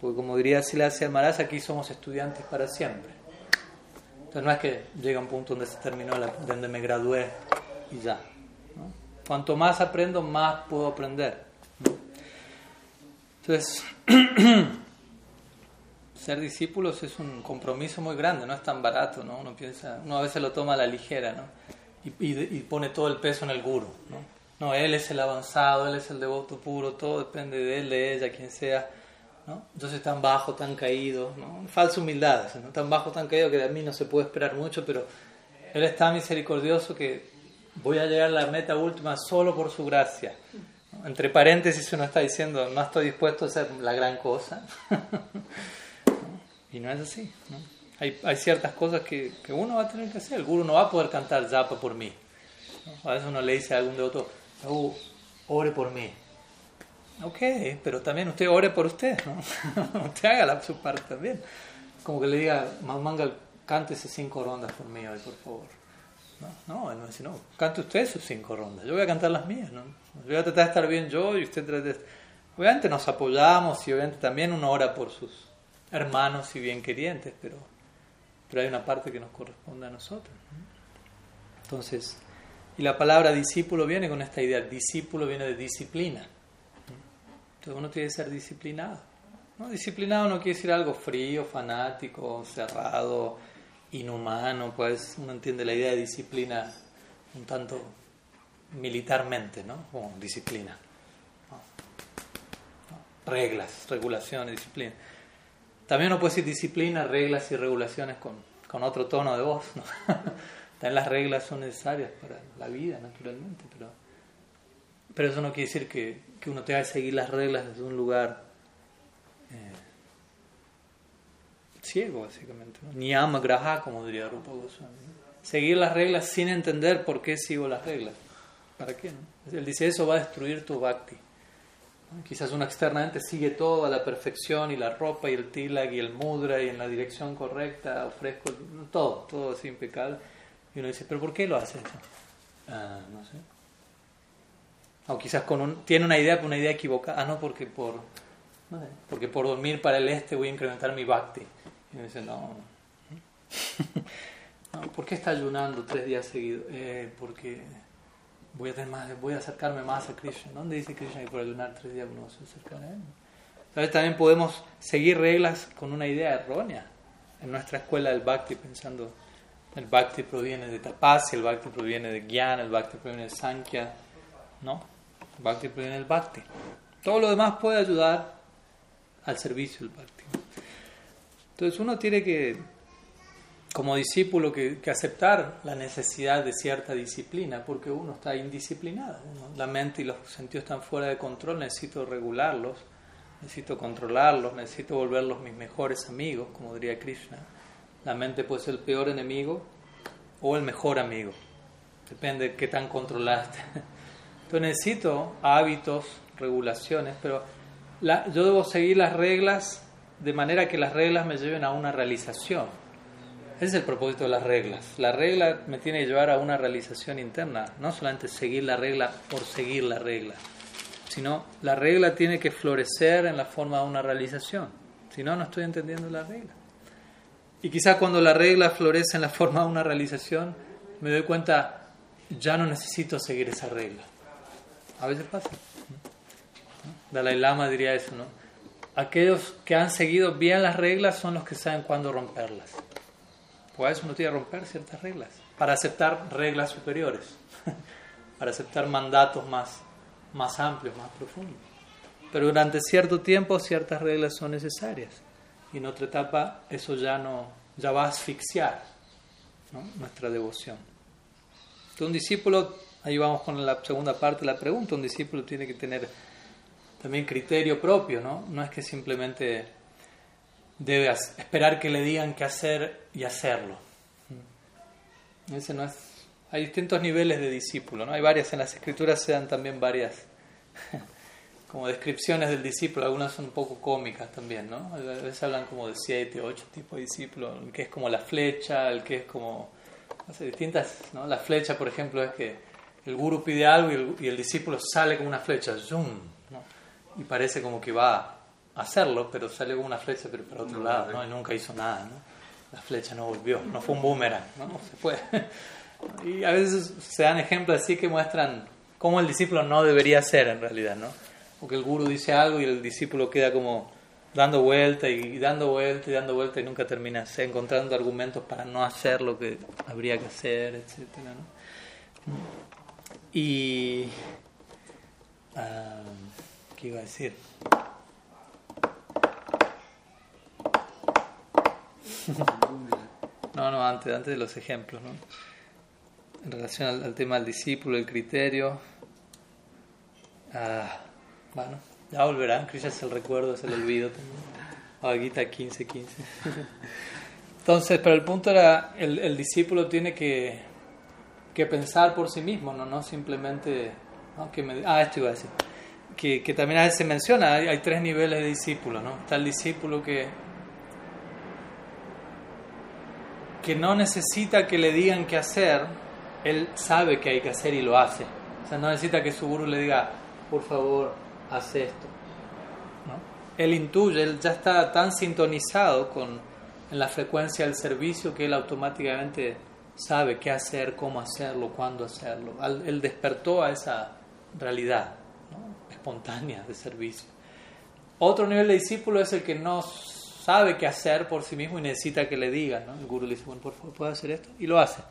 A: Porque como diría Silasia Maras, aquí somos estudiantes para siempre. Entonces no es que llega un punto donde se terminó, donde me gradué y ya. Cuanto más aprendo, más puedo aprender. Entonces, [clears throat] ser discípulos es un compromiso muy grande, no es tan barato, ¿no? Uno piensa, uno a veces lo toma a la ligera, ¿no? Y, pone todo el peso en el guru, ¿no? No, él es el avanzado, él es el devoto puro, todo depende de él, de ella, quien sea. ¿No? Entonces tan bajo, tan caído, ¿no? falsa humildad, ¿no? tan bajo, tan caído que de mí no se puede esperar mucho, pero Él es tan misericordioso que voy a llegar a la meta última solo por su gracia. Entre paréntesis uno está diciendo, no estoy dispuesto a hacer la gran cosa. [laughs] y no es así. Hay, hay, ciertas cosas que, que, uno va a tener que hacer. El guru no va a poder cantar japa por mí. A veces uno le dice a algún devoto, oh, ore por mí. Ok, pero también usted ore por usted, ¿no? [laughs] usted haga la, su parte también. Como que le diga, Mangal, cántese cinco rondas por mí hoy, por favor. No, no, él no dice, no, cante usted sus cinco rondas, yo voy a cantar las mías, ¿no? Yo voy a tratar de estar bien yo y usted trata de... Obviamente nos apoyamos y obviamente también uno ora por sus hermanos y bien querientes, pero, pero hay una parte que nos corresponde a nosotros. Entonces, y la palabra discípulo viene con esta idea, discípulo viene de disciplina. Entonces uno tiene que ser disciplinado. ¿no? Disciplinado no quiere decir algo frío, fanático, cerrado, inhumano, pues uno entiende la idea de disciplina un tanto militarmente, ¿no? Como disciplina. Reglas, regulaciones, disciplina. También uno puede decir disciplina, reglas y regulaciones con, otro tono de voz, ¿no? [laughs] También las reglas son necesarias para la vida, naturalmente, pero, pero eso no quiere decir que, que uno tenga que seguir las reglas desde un lugar eh, ciego, básicamente. Ni ama graha, como diría Rupa Goswami. Seguir las reglas sin entender por qué sigo las reglas. ¿Para qué? No? Él dice, eso va a destruir tu bhakti. Quizás uno externamente sigue todo a la perfección y la ropa y el tilak y el mudra y en la dirección correcta, ofrezco todo, todo así impecable. Y uno dice, ¿pero por qué lo hace eso? Ah, no sé. O quizás con un, tiene una idea, una idea equivocada. Ah, no, porque por, no sé, porque por dormir para el este voy a incrementar mi bhakti. Y me dice, no. [laughs] no ¿Por qué está ayunando tres días seguidos? Eh, porque voy a, tener más, voy a acercarme más a Krishna. ¿Dónde dice Krishna que por ayunar tres días uno se acerca a él? ¿Sabes? También podemos seguir reglas con una idea errónea en nuestra escuela del bhakti, pensando el bhakti proviene de tapasya, el bhakti proviene de jnana, el bhakti proviene de sankhya. No, bhakti proviene del bhakti. Todo lo demás puede ayudar al servicio del bhakti. Entonces uno tiene que, como discípulo, que, aceptar la necesidad de cierta disciplina, porque uno está indisciplinado. La mente y los sentidos están fuera de control, necesito regularlos, necesito controlarlos, necesito volverlos mis mejores amigos, como diría Krishna. La mente puede ser el peor enemigo o el mejor amigo. Depende de qué tan controlaste. Entonces necesito hábitos, regulaciones, pero yo debo seguir las reglas de manera que las reglas me lleven a una realización. Ese es el propósito de las reglas. La regla me tiene que llevar a una realización interna, no solamente seguir la regla por seguir la regla. sino la regla tiene que florecer en la forma de una realización. Si no, no estoy entendiendo la regla. Y quizás cuando la regla florece en la forma de una realización, me doy cuenta, ya no necesito seguir esa regla. A veces pasa. Dalai Lama diría eso, ¿no? Aquellos que han seguido bien las reglas son los que saben cuándo romperlas. Pues eso uno tiene que romper ciertas reglas para aceptar reglas superiores, [laughs] para aceptar mandatos más, más amplios, más profundos. Pero durante cierto tiempo ciertas reglas son necesarias y en otra etapa eso ya no ya va a asfixiar nuestra devoción. Entonces un discípulo, ahí vamos con la segunda parte de la pregunta, un discípulo tiene que tener también criterio propio, ¿no? No es que simplemente debe esperar que le digan qué hacer y hacerlo. Ese no es. Hay distintos niveles de discípulo, ¿no? Hay varias en las escrituras se dan también varias [laughs] como descripciones del discípulo, algunas son un poco cómicas también, ¿no? A veces hablan como de siete, ocho tipos de discípulos, el que es como la flecha, el que es como, no distintas, ¿no? La flecha, por ejemplo, es que el guru pide algo y el, y el discípulo sale como una flecha, zoom, ¿no? Y parece como que va a hacerlo, pero sale como una flecha, pero para otro lado, ¿no? Y nunca hizo nada, ¿no? La flecha no volvió, no fue un boomerang, ¿no? Se fue. [laughs] Y a veces se dan ejemplos así que muestran cómo el discípulo no debería ser en realidad, ¿no? Porque el guru dice algo y el discípulo queda como dando vuelta y dando vuelta y dando vuelta y nunca termina encontrando argumentos para no hacer lo que habría que hacer, etc. ¿no? Y... Ah, ¿Qué iba a decir? [laughs] No, no, antes, antes de los ejemplos, ¿no? En relación al, tema del discípulo, el criterio. Ah, bueno, ya volverán, Krishna es el recuerdo, es el olvido también. 15, 15. [laughs] Entonces, pero el punto era, el, el discípulo tiene que, que, pensar por sí mismo, no, no simplemente... ¿no? Que me, ah, esto iba a decir. Que, que, también a veces se menciona, hay, hay tres niveles de discípulo, ¿no? Está el discípulo que, que no necesita que le digan qué hacer, él sabe que hay que hacer y lo hace. O sea, no necesita que su guru le diga, por favor, hace esto. ¿no? Él intuye, él ya está tan sintonizado con en la frecuencia del servicio que él automáticamente sabe qué hacer, cómo hacerlo, cuándo hacerlo. Él despertó a esa realidad espontánea de servicio. Otro nivel de discípulo es el que no sabe qué hacer por sí mismo y necesita que le digan. El guru le dice, bueno, por favor, ¿puedo hacer esto? Y lo hace.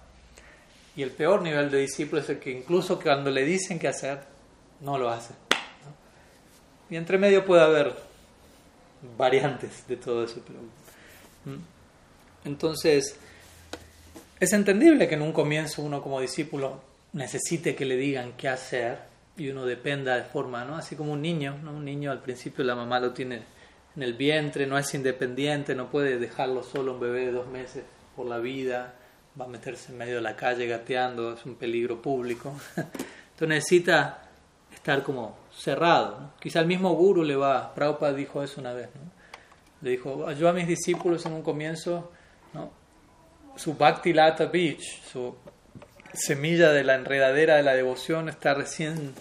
A: Y el peor nivel de discípulo es el que incluso cuando le dicen qué hacer, no lo hace. Y entre medio puede haber variantes de todo eso. Entonces, es entendible que en un comienzo uno como discípulo necesite que le digan qué hacer y uno dependa de forma, ¿no? Así como un niño, ¿no? Un niño al principio la mamá lo tiene en el vientre, no es independiente, no puede dejarlo solo un bebé de dos meses por la vida, va a meterse en medio de la calle gateando, es un peligro público. [laughs] Entonces necesita estar como cerrado. ¿no? Quizá el mismo guru le va, Prabhupada dijo eso una vez, ¿no? le dijo, yo a mis discípulos en un comienzo. Su Bhakti Lata Beach, su semilla de la enredadera de la devoción está recién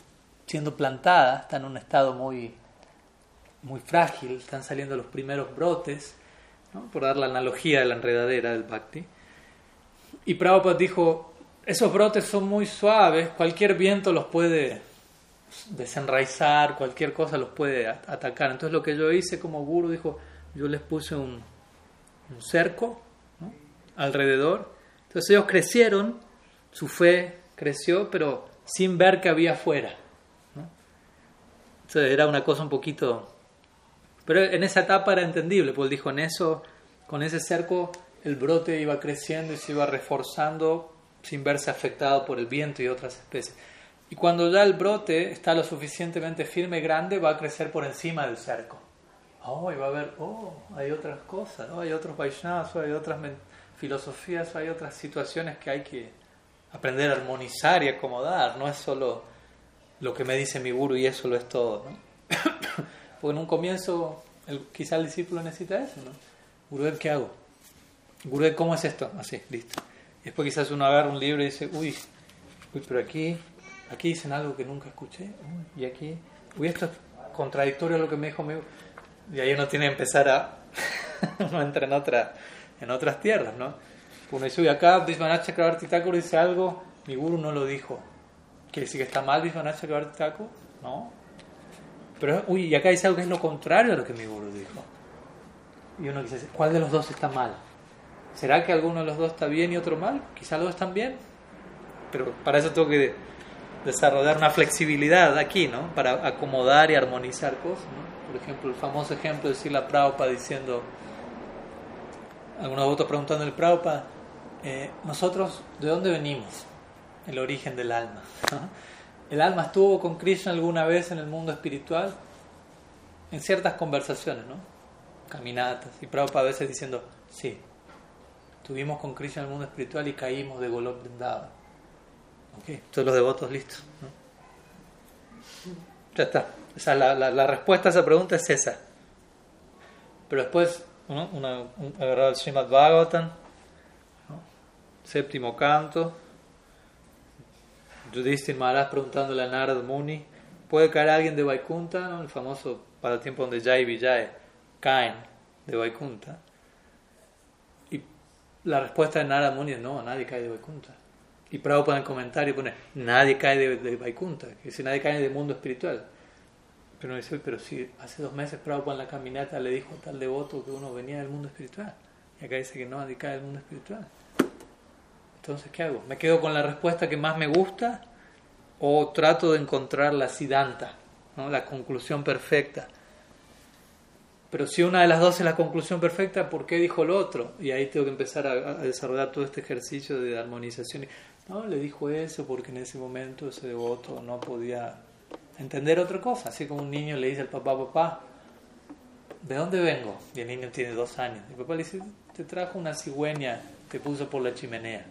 A: siendo plantada, está en un estado muy, muy frágil, están saliendo los primeros brotes, por dar la analogía de la enredadera del Bhakti. Y Prabhupada dijo, esos brotes son muy suaves, cualquier viento los puede desenraizar, cualquier cosa los puede atacar. Entonces lo que yo hice como guru, dijo, yo les puse un, cerco. Alrededor. Entonces ellos crecieron, su fe creció, pero sin ver que había afuera. ¿no? Entonces era una cosa un poquito... Pero en esa etapa era entendible, porque dijo, en eso, con ese cerco, el brote iba creciendo y se iba reforzando sin verse afectado por el viento y otras especies. Y cuando ya el brote está lo suficientemente firme y grande, va a crecer por encima del cerco. Oh, y va a haber, oh, hay otras cosas, oh, hay otros Vaishnavas, hay otras filosofías, hay otras situaciones que hay que aprender a armonizar y acomodar. No es solo lo que me dice mi guru y eso lo es todo. ¿no? [coughs] Porque en un comienzo, el, quizá el discípulo necesita eso. ¿no? Gurudev, ¿qué hago? Gurudev, ¿cómo es esto? Así, listo. Después quizás uno agarra un libro y dice, uy, uy pero aquí aquí dicen algo que nunca escuché, y aquí, uy, esto es contradictorio a lo que me dijo mi Y ahí uno tiene que empezar a, [laughs] uno entra en, otra, en otras tierras, ¿no? Uno dice, uy, acá Vishwanath Chakravarti Thakur dice algo, mi guru no lo dijo. ¿Quiere decir que está mal Vishwanath Chakravarti Thakur? No. Pero, uy, y acá dice algo que es lo contrario a lo que mi guru dijo. Y uno dice, ¿cuál de los dos está mal? ¿Será que alguno de los dos está bien y otro mal? Quizá los dos están bien. Pero para eso tengo que desarrollar una flexibilidad aquí, ¿no? Para acomodar y armonizar cosas, ¿no? Por ejemplo, el famoso ejemplo de la Prabhupada diciendo, algunos votos preguntando el Prabhupada, eh, nosotros, ¿de dónde venimos? El origen del alma. [laughs] ¿El alma estuvo con Krishna alguna vez en el mundo espiritual? En ciertas conversaciones, ¿no? Caminatas. Y Prabhupada a veces diciendo, sí, estuvimos con Krishna en el mundo espiritual y caímos de Golok Vrindavan. Ok, todos los devotos listos. Ya está. O la, la, respuesta a esa pregunta es esa. Pero después, ¿no? Una, un, agarrado el Srimad Bhagavatam, séptimo canto, Yudhishthir Maharaj preguntándole a Narad Muni, ¿puede caer alguien de Vaikunta? ¿no? El famoso para el tiempo donde Jai Vijay caen de Vaikunta. La respuesta de Nara Muni es no, nadie cae de Vaikunta. Y Prabhupada en el comentario pone, nadie cae de, de Vaikunta, que si nadie cae del mundo espiritual. Pero dice, pero si hace dos meses Prabhupada en la caminata le dijo a tal devoto que uno venía del mundo espiritual. Y acá dice que no, cae del mundo espiritual. Entonces, ¿qué hago? ¿Me quedo con la respuesta que más me gusta o trato de encontrar la siddhanta, ¿no? la conclusión perfecta? Pero si una de las dos es la conclusión perfecta, ¿por qué dijo el otro? Y ahí tengo que empezar a, desarrollar todo este ejercicio de armonización. No, le dijo eso porque en ese momento ese devoto no podía entender otra cosa. Así como un niño le dice al papá, papá, ¿de dónde vengo? Y el niño tiene dos años. Y el papá le dice, te trajo una cigüeña que puso por la chimenea.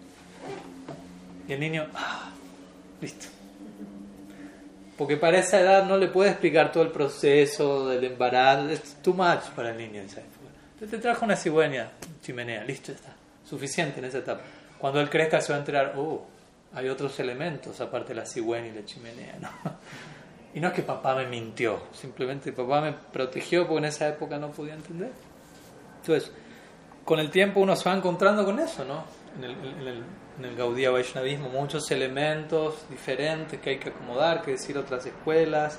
A: Y el niño, ah, listo. Porque para esa edad no le puede explicar todo el proceso del embarazo, es too much para el niño Entonces te trajo una cigüeña, chimenea, listo, está. Suficiente en esa etapa. Cuando él crezca se va a enterar, oh, hay otros elementos aparte de la cigüeña y la chimenea, ¿no? Y no es que papá me mintió, simplemente papá me protegió porque en esa época no podía entender. Entonces, con el tiempo uno se va encontrando con eso, ¿no? En el, en el, en el Gaudía Vaishnavismo, muchos elementos diferentes que hay que acomodar, que decir otras escuelas,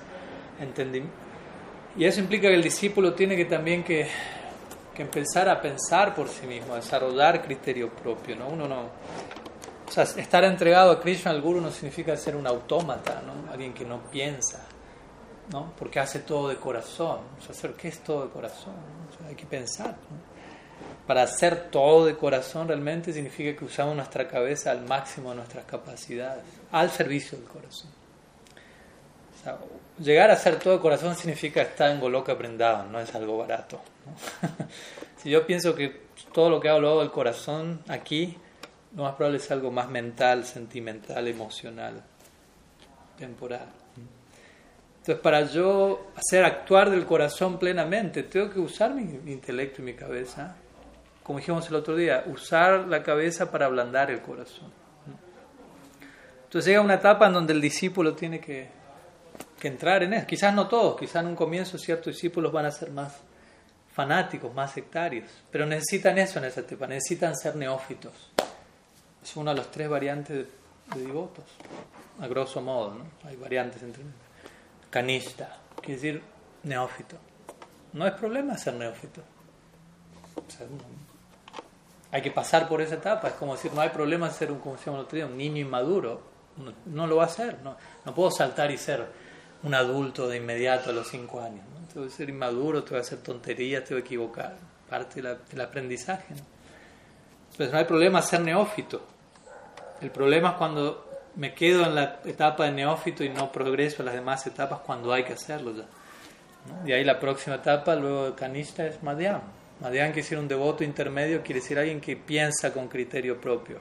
A: Y eso implica que el discípulo tiene que también que, que empezar a pensar por sí mismo, a desarrollar criterio propio, ¿no? Uno no... O sea, estar entregado a Krishna, al Guru, no significa ser un autómata, ¿no? Alguien que no piensa, ¿no? Porque hace todo de corazón. O sea, ¿qué es todo de corazón? hay que pensar, ¿no? para hacer todo de corazón realmente significa que usamos nuestra cabeza al máximo de nuestras capacidades, al servicio del corazón. llegar a hacer todo de corazón significa estar en Goloka aprendado, no es algo barato. [laughs] si yo pienso que todo lo que hago lo hago del corazón aquí, lo más probable es algo más mental, sentimental, emocional, temporal. Entonces, para yo hacer actuar del corazón plenamente, tengo que usar mi intelecto y mi cabeza como dijimos el otro día, usar la cabeza para ablandar el corazón. Entonces llega una etapa en donde el discípulo tiene que, entrar en eso. Quizás no todos, quizás en un comienzo ciertos discípulos van a ser más fanáticos, más sectarios, pero necesitan eso en esa etapa, necesitan ser neófitos. Es una de las tres variantes de, devotos, a grosso modo, ¿no? Hay variantes entre Canista, quiere decir neófito. No es problema ser neófito. Hay que pasar por esa etapa. Es como decir, no hay problema ser un, como decíamos el otro día, un niño inmaduro. No, lo va a hacer. No, no puedo saltar y ser un adulto de inmediato a los cinco años. ¿no? Tengo que ser inmaduro, tengo que hacer tonterías, tengo que equivocar. Parte del aprendizaje. Entonces no hay problema ser neófito. El problema es cuando me quedo en la etapa de neófito y no progreso a las demás etapas cuando hay que hacerlo ya. Y ahí la próxima etapa, luego de canista, es madhyam. Madhyam que decir un devoto intermedio quiere decir alguien que piensa con criterio propio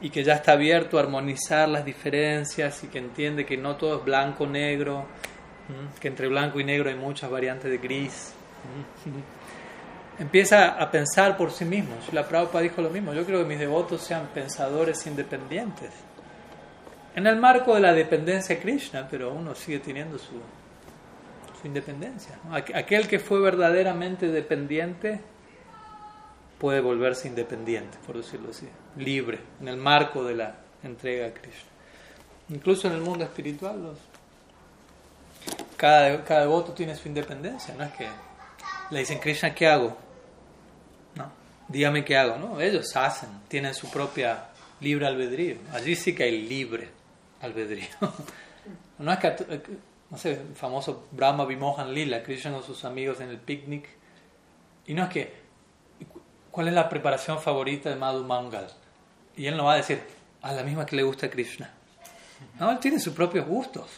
A: y que ya está abierto a armonizar las diferencias y que entiende que no todo es blanco negro, que entre blanco y negro hay muchas variantes de gris. [laughs] Empieza a pensar por sí mismo. La Prabhupada dijo lo mismo. Yo creo que mis devotos sean pensadores independientes. En el marco de la dependencia a Krishna, pero uno sigue teniendo su, independencia. Aquel que fue verdaderamente dependiente puede volverse independiente, por decirlo así, libre, en el marco de la entrega a Krishna. Incluso en el mundo espiritual, cada devoto tiene su independencia, no es que le dicen, Krishna, ¿qué hago? No, dígame qué hago, ¿no? Ellos hacen, tienen su propia libre albedrío. Allí sí que hay libre albedrío. No es que, no sé, el famoso Brahma Vimohan Lila, Krishna con sus amigos en el picnic. Y no es que, ¿cuál es la preparación favorita de Madhu Mangal? Y él no va a decir, a la misma que le gusta a Krishna. No, él tiene sus propios gustos.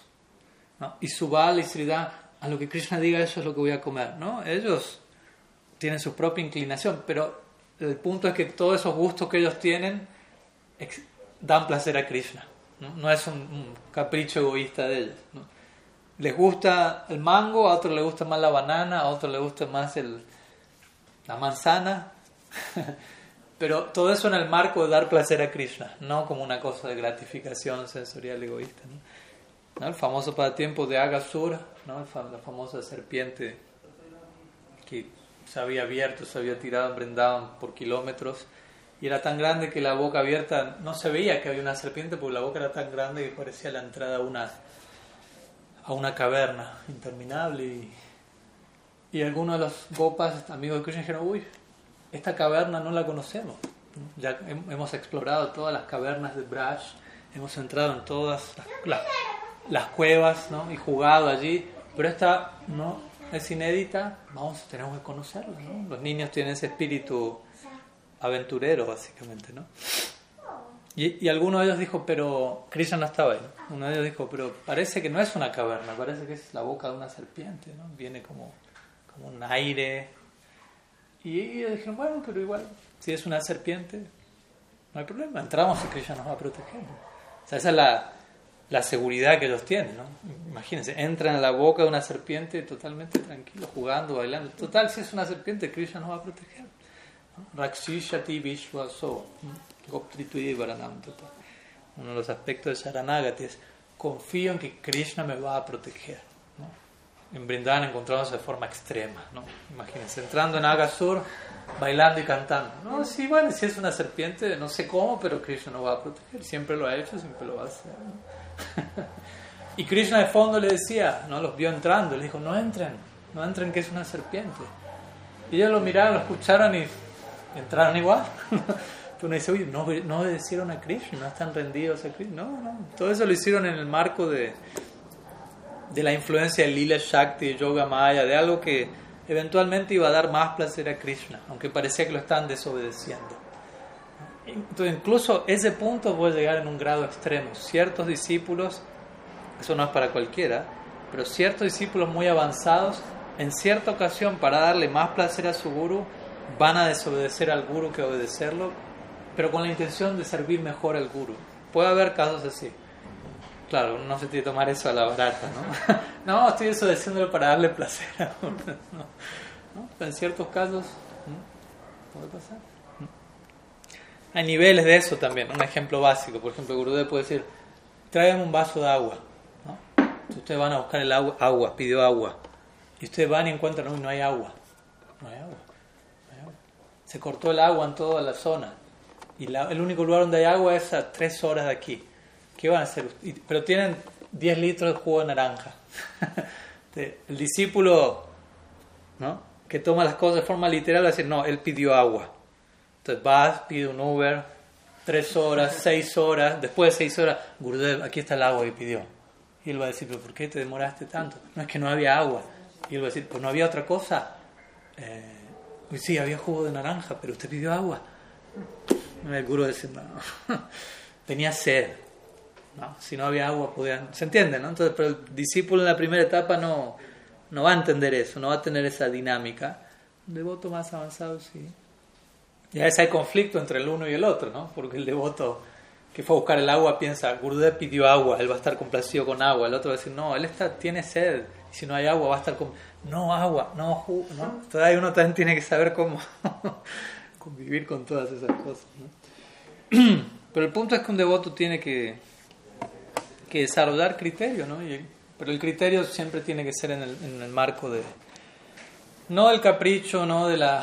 A: Y su Bala y Sridhar, a lo que Krishna diga, eso es lo que voy a comer. ¿no? Ellos tienen su propia inclinación, pero el punto es que todos esos gustos que ellos tienen dan placer a Krishna. No, es un, capricho egoísta de ellos. Les gusta el mango, a otros les gusta más la banana, a otros les gusta más el, la manzana. [laughs] Pero todo eso en el marco de dar placer a Krishna, no como una cosa de gratificación sensorial egoísta. El famoso pasatiempo de Agasura, ¿no? la famosa serpiente que se había abierto, se había tirado en por kilómetros y era tan grande que la boca abierta no se veía que había una serpiente porque la boca era tan grande que parecía la entrada a una, a una caverna interminable y, y algunos de los gopas, amigos de Krishna, dijeron, uy, esta caverna no la conocemos. Ya hemos explorado todas las cavernas de Braj, hemos entrado en todas las, las, cuevas ¿no? y jugado allí, pero esta no es inédita, vamos, tenemos que conocerla. ¿no? Los niños tienen ese espíritu aventurero, básicamente. ¿no? Y, y alguno de ellos dijo, pero Krishna no estaba ahí. Uno de ellos dijo, pero parece que no es una caverna, parece que es la boca de una serpiente, ¿no? viene como, como un aire y ellos dijeron, bueno, pero igual, si es una serpiente, no hay problema, entramos y Krishna nos va a proteger. O sea, esa es la, la seguridad que ellos tienen, ¿no? Imagínense, entran a la boca de una serpiente totalmente tranquilo, jugando, bailando. Total, si es una serpiente, Krishna nos va a proteger. Rakshishati Vishwaso, Uno de los aspectos de Sharanagati es, confío en que Krishna me va a proteger en Brindavan encontrándose de forma extrema, ¿no? Imagínense, entrando en Agasur, bailando y cantando. No, sí, bueno, si es una serpiente, no sé cómo, pero Krishna no va a proteger. Siempre lo ha hecho, siempre lo va a hacer. [laughs] y Krishna de fondo le decía, ¿no? Los vio entrando, le dijo, no entren, no entren que es una serpiente. Y ellos lo miraron, lo escucharon y entraron igual. [laughs] Tú no dices, oye, no, no obedecieron a Krishna, están rendidos a Krishna. No, no, todo eso lo hicieron en el marco de de la influencia del Lila Shakti, de Yoga Maya, de algo que eventualmente iba a dar más placer a Krishna, aunque parecía que lo estaban desobedeciendo. Entonces, incluso ese punto puede llegar en un grado extremo. Ciertos discípulos, eso no es para cualquiera, pero ciertos discípulos muy avanzados, en cierta ocasión, para darle más placer a su guru, van a desobedecer al guru que obedecerlo, pero con la intención de servir mejor al guru. Puede haber casos así. Claro, no se tiene que tomar eso a la barata, ¿no? [laughs] no, estoy desobedeciéndolo para darle placer a uno. ¿no? En ciertos casos, puede pasar. Hay niveles de eso también. Un ejemplo básico, por ejemplo, Gurudev puede decir, tráigame un vaso de agua. Ustedes van a buscar el agua, agua, pidió agua. Y ustedes van y encuentran, uy, no hay agua. No hay agua. No hay agua. Se cortó el agua en toda la zona. Y el único lugar donde hay agua es a tres horas de aquí. ¿Qué van a hacer? Pero tienen 10 litros de jugo de naranja. [laughs] El discípulo ¿no? que toma las cosas de forma literal va a decir, no, él pidió agua. Entonces vas, pide un Uber, 3 horas, [laughs] 6 horas, después de 6 horas, Gurudev, aquí está el agua que pidió. Y él va a decir, pero ¿por qué te demoraste tanto? No es que no había agua. Y él va a decir, pues no había otra cosa. Eh, sí, había jugo de naranja, pero usted pidió agua. El gurú decir, no, [laughs] tenía sed. ¿no? Si no había agua, podían... ¿Se entiende, no? Entonces, pero el discípulo en la primera etapa no, no va a entender eso, no va a tener esa dinámica. Un devoto más avanzado, sí. Y a veces hay conflicto entre el uno y el otro, ¿no? Porque el devoto que fue a buscar el agua piensa, Gurudev pidió agua, él va a estar complacido con agua. El otro va a decir, no, él está, tiene sed, si no hay agua va a estar con... No, agua, no, ¿no? Todavía uno también tiene que saber cómo [laughs] convivir con todas esas cosas, [clears throat] Pero el punto es que un devoto tiene que que desarrollar criterio, ¿no? Y Pero el criterio siempre tiene que ser en el, en el marco de, no del capricho, no de la,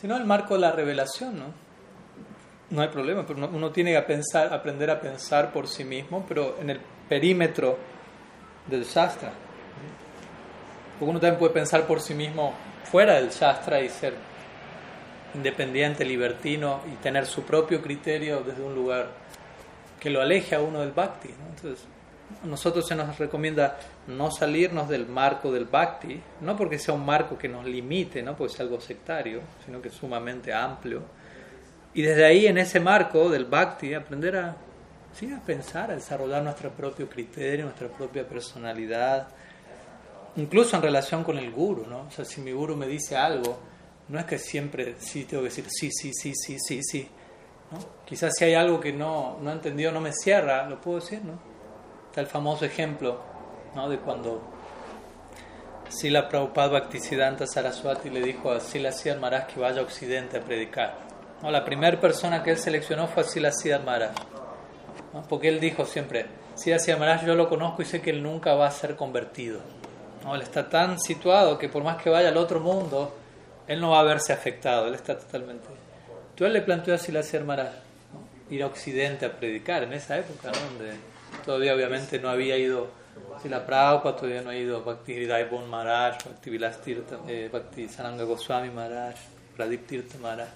A: sino el marco de la revelación, ¿no? No hay problema, pero uno tiene que pensar, aprender a pensar por sí mismo, pero en el perímetro del Shastra. Porque uno también puede pensar por sí mismo fuera del Shastra y ser independiente, libertino y tener su propio criterio desde un lugar que lo aleje a uno del bhakti. Entonces, a nosotros se nos recomienda no salirnos del marco del bhakti, no porque sea un marco que nos limite, no porque sea algo sectario, sino que es sumamente amplio. Y desde ahí, en ese marco del bhakti, aprender a, sí, a pensar, a desarrollar nuestro propio criterio, nuestra propia personalidad, incluso en relación con el guru, ¿no? O sea, si mi guru me dice algo, no es que siempre sí tengo que decir sí, sí, sí, sí, sí, sí. ¿no? Quizás si hay algo que no, no he entendido, no me cierra, lo puedo decir, ¿no? Está el famoso ejemplo ¿no? de cuando Sila Prabhupada Bhaktisiddhanta Saraswati le dijo a Sila Siddhar Maharaj que vaya a Occidente a predicar. ¿no? La primera persona que él seleccionó fue a Sila Siddhar Maharaj. ¿No? Porque él dijo siempre, Sila Siddhar Maharaj yo lo conozco y sé que él nunca va a ser convertido. ¿no? Él está tan situado que por más que vaya al otro mundo, él no va a verse afectado, él está totalmente. Él le planteó a Sila Siddhar Maharaj ir a Occidente a predicar en esa época, donde todavía obviamente no había ido Sila Prabhupada, todavía no ha ido Bhakti Hridai Bon Maharaj, Bhakti Vilas eh, Bhakti Sananga Goswami Maharaj, Pradip Tirtha Maharaj,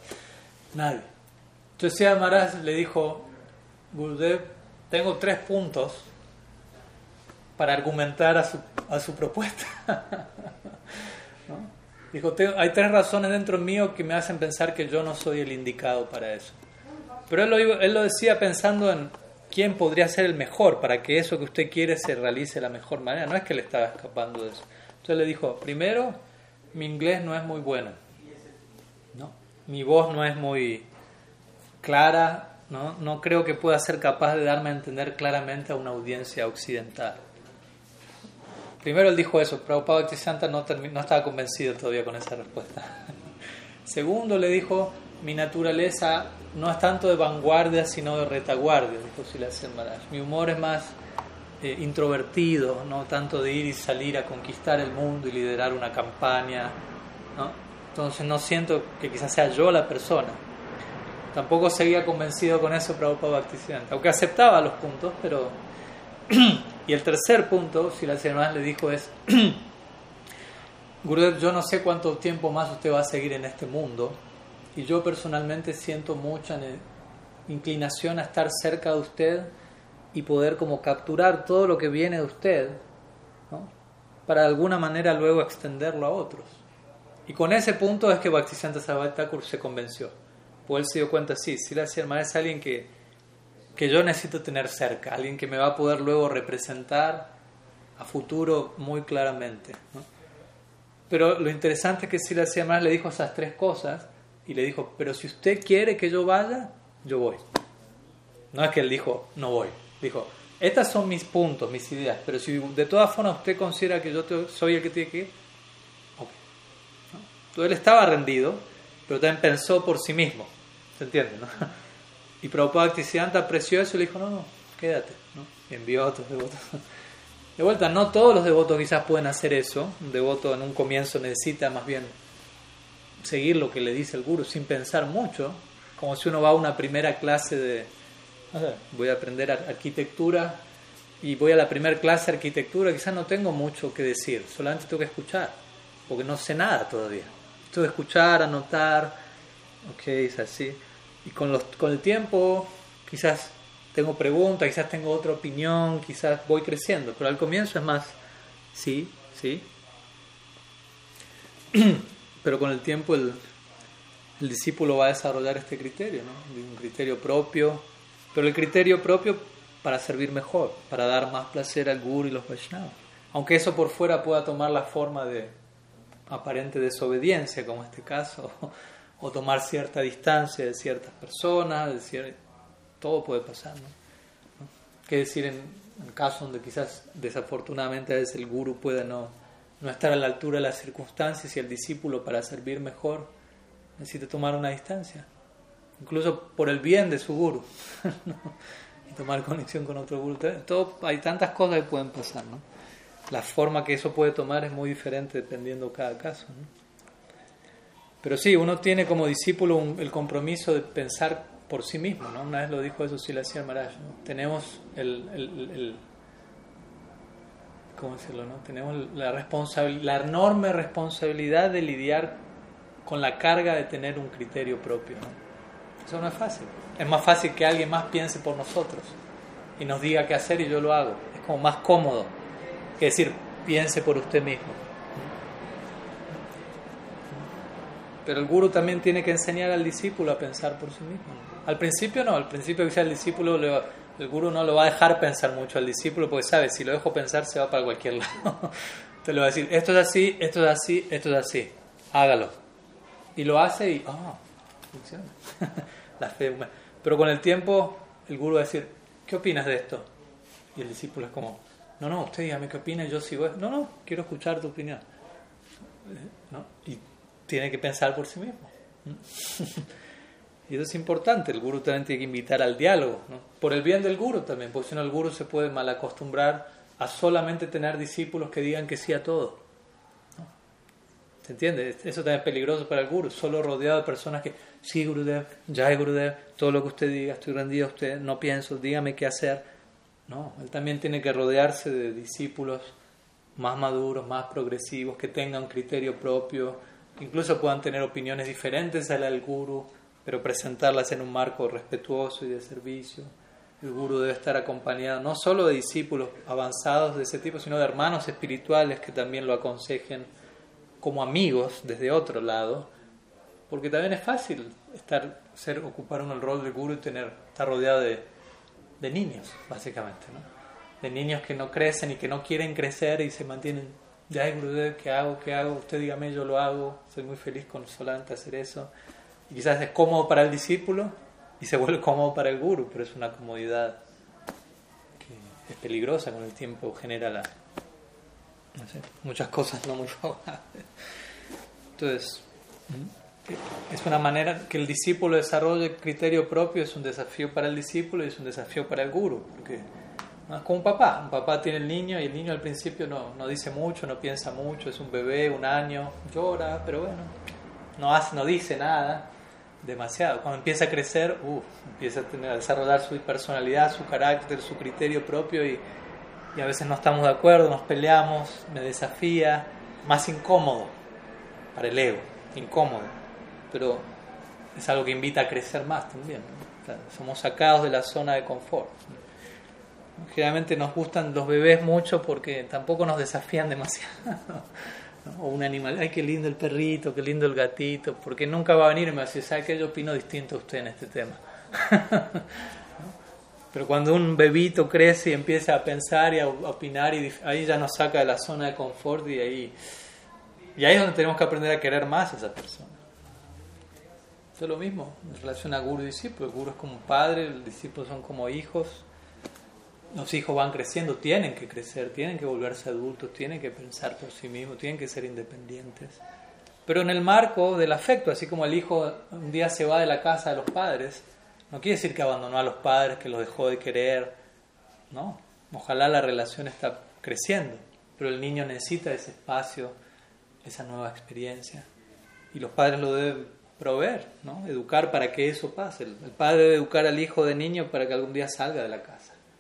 A: nadie. Entonces Maharaj le dijo, Gurudev, tengo tres puntos para argumentar a su, a su propuesta. [laughs] ¿No? Dijo, hay tres razones dentro mío que me hacen pensar que yo no soy el indicado para eso. Pero él lo, él lo decía pensando en quién podría ser el mejor para que eso que usted quiere se realice de la mejor manera. No es que le estaba escapando de eso. Entonces le dijo, primero, mi inglés no es muy bueno. ¿no? Mi voz no es muy clara. ¿No? no creo que pueda ser capaz de darme a entender claramente a una audiencia occidental. Primero él dijo eso, Prabhupada Bhaktisiddhanta no, no estaba convencido todavía con esa respuesta. [laughs] Segundo le dijo, mi naturaleza no es tanto de vanguardia, sino de retaguardia, dijo Silas Maharaj. Mi humor es más eh, introvertido, no tanto de ir y salir a conquistar el mundo y liderar una campaña. Entonces no siento que quizás sea yo la persona. Tampoco seguía convencido con eso Prabhupada Bhaktisiddhanta, aunque aceptaba los puntos, pero... [clears throat] y el tercer punto, Silas Maharaj le dijo es... [clears throat] Gurudev, yo no sé cuánto tiempo más usted va a seguir en este mundo, y yo personalmente siento mucha inclinación a estar cerca de usted y poder como capturar todo lo que viene de usted, para de alguna manera luego extenderlo a otros. Y con ese punto es que Bhaktisiddhanta Sarvati se convenció. Pues él se dio cuenta, sí, si la hermana es alguien que, que yo necesito tener cerca, alguien que me va a poder luego representar a futuro muy claramente. Pero lo interesante es que Sila Hermana le dijo esas tres cosas y le dijo, pero si usted quiere que yo vaya, yo voy. No es que él dijo, no voy. Dijo, estas son mis puntos, mis ideas, pero si de todas formas usted considera que yo soy el que tiene que ir, ok. Entonces él estaba rendido, pero también pensó por sí mismo. ¿Se entiende? [laughs] Y Prabhupada Bhaktisiddhanta apreció eso y le dijo, no, no, quédate. ¿no? Y envió a otros devotos. [laughs] De vuelta, no todos los devotos quizás pueden hacer eso. Un devoto en un comienzo necesita más bien seguir lo que le dice el guru sin pensar mucho, como si uno va a una primera clase de, voy a aprender arquitectura y voy a la primera clase de arquitectura, quizás no tengo mucho que decir, solamente tengo que escuchar, porque no sé nada todavía. Tengo que escuchar, anotar, ok, es así. Y con, los, con el tiempo quizás tengo preguntas, quizás tengo otra opinión, quizás voy creciendo, pero al comienzo es más, sí, sí. [clears throat] pero con el tiempo el, el, discípulo va a desarrollar este criterio, ¿no? un criterio propio, pero el criterio propio para servir mejor, para dar más placer al guru y los Vaishnavas. Aunque eso por fuera pueda tomar la forma de aparente desobediencia, como este caso, [laughs] o tomar cierta distancia de ciertas personas, de todo puede pasar. ¿no? ¿No? ¿Qué decir en, en casos donde quizás desafortunadamente a veces el guru puede no no estar a la altura de las circunstancias y el discípulo para servir mejor necesita tomar una distancia, incluso por el bien de su guru. [laughs] tomar conexión con otro guru. Todo, hay tantas cosas que pueden pasar, ¿no? La forma que eso puede tomar es muy diferente dependiendo cada caso, ¿no? Pero sí, uno tiene como discípulo el compromiso de pensar por sí mismo, ¿no? Una vez lo dijo eso Silasya Maharaj, ¿no? Tenemos el, el, el, ¿cómo decirlo, no? Tenemos la la enorme responsabilidad de lidiar con la carga de tener un criterio propio, ¿no? Eso no es fácil. Es más fácil que alguien más piense por nosotros y nos diga qué hacer y yo lo hago. Es como más cómodo que decir, piense por usted mismo. Pero el guru también tiene que enseñar al discípulo a pensar por sí mismo. Al principio no, al principio quizás el discípulo, el guru no lo va a dejar pensar mucho al discípulo porque sabe, si lo dejo pensar se va para cualquier [laughs] lado. Te lo va a decir, esto es así, esto es así, esto es así, hágalo. Y lo hace y, ah, funciona. [laughs] La fe Pero con el tiempo el guru va a decir, ¿qué opinas de esto? Y el discípulo es como, no, no, usted dígame qué opina, yo sigo. No, no, quiero escuchar tu opinión. ¿No? Y tiene que pensar por sí mismo. [laughs] y eso es importante, el guru también tiene que invitar al diálogo, ¿no? por el bien del guru también, porque si no el guru se puede mal acostumbrar a solamente tener discípulos que digan que sí a todo. ¿Se entiende? Eso también es peligroso para el guru, solo rodeado de personas que, sí, Gurudev, ya Gurudev, todo lo que usted diga, estoy rendido a usted, no pienso, dígame qué hacer. No, él también tiene que rodearse de discípulos más maduros, más progresivos, que tengan criterio propio, incluso puedan tener opiniones diferentes a la del guru, pero presentarlas en un marco respetuoso y de servicio. El guru debe estar acompañado no solo de discípulos avanzados de ese tipo, sino de hermanos espirituales que también lo aconsejen como amigos desde otro lado, porque también es fácil estar, ser, ocupar un el rol de guru y tener, estar rodeado de, de niños, básicamente, ¿no? de niños que no crecen y que no quieren crecer y se mantienen, ya Gurudev, ¿qué hago? ¿Qué hago? Usted dígame, yo lo hago, soy muy feliz con solamente hacer eso. Y quizás es cómodo para el discípulo y se vuelve cómodo para el guru, pero es una comodidad que es peligrosa con el tiempo, genera la, no sé, muchas cosas no muy favorables. [laughs] Entonces, es una manera que el discípulo desarrolle criterio propio, es un desafío para el discípulo y es un desafío para el guru, porque es como un papá, un papá tiene el niño y el niño al principio no, no dice mucho, no piensa mucho, es un bebé, un año, llora, pero bueno, no, hace, no dice nada demasiado. Cuando empieza a crecer, empieza a, tener, a desarrollar su personalidad, su carácter, su criterio propio y y a veces no estamos de acuerdo, nos peleamos, me desafía, más incómodo para el ego, incómodo, pero es algo que invita a crecer más también. somos sacados de la zona de confort. Generalmente nos gustan los bebés mucho porque tampoco nos desafían demasiado. O un animal, ay, qué lindo el perrito, qué lindo el gatito, porque nunca va a venir y me va a decir, ¿sabe qué? Yo opino distinto a usted en este tema. [laughs] Pero cuando un bebito crece y empieza a pensar y a opinar, y ahí ya nos saca de la zona de confort y ahí, y ahí es donde tenemos que aprender a querer más a esa persona. Es lo mismo en relación a guru y discípulo. El guru es como padre, los discípulos son como hijos. Los hijos van creciendo, tienen que crecer, tienen que volverse adultos, tienen que pensar por sí mismos, tienen que ser independientes. Pero en el marco del afecto, así como el hijo un día se va de la casa de los padres, no quiere decir que abandonó a los padres, que los dejó de querer, no. Ojalá la relación está creciendo, pero el niño necesita ese espacio, esa nueva experiencia. Y los padres lo deben proveer, ¿no? Educar para que eso pase. El padre debe educar al hijo de niño para que algún día salga de la casa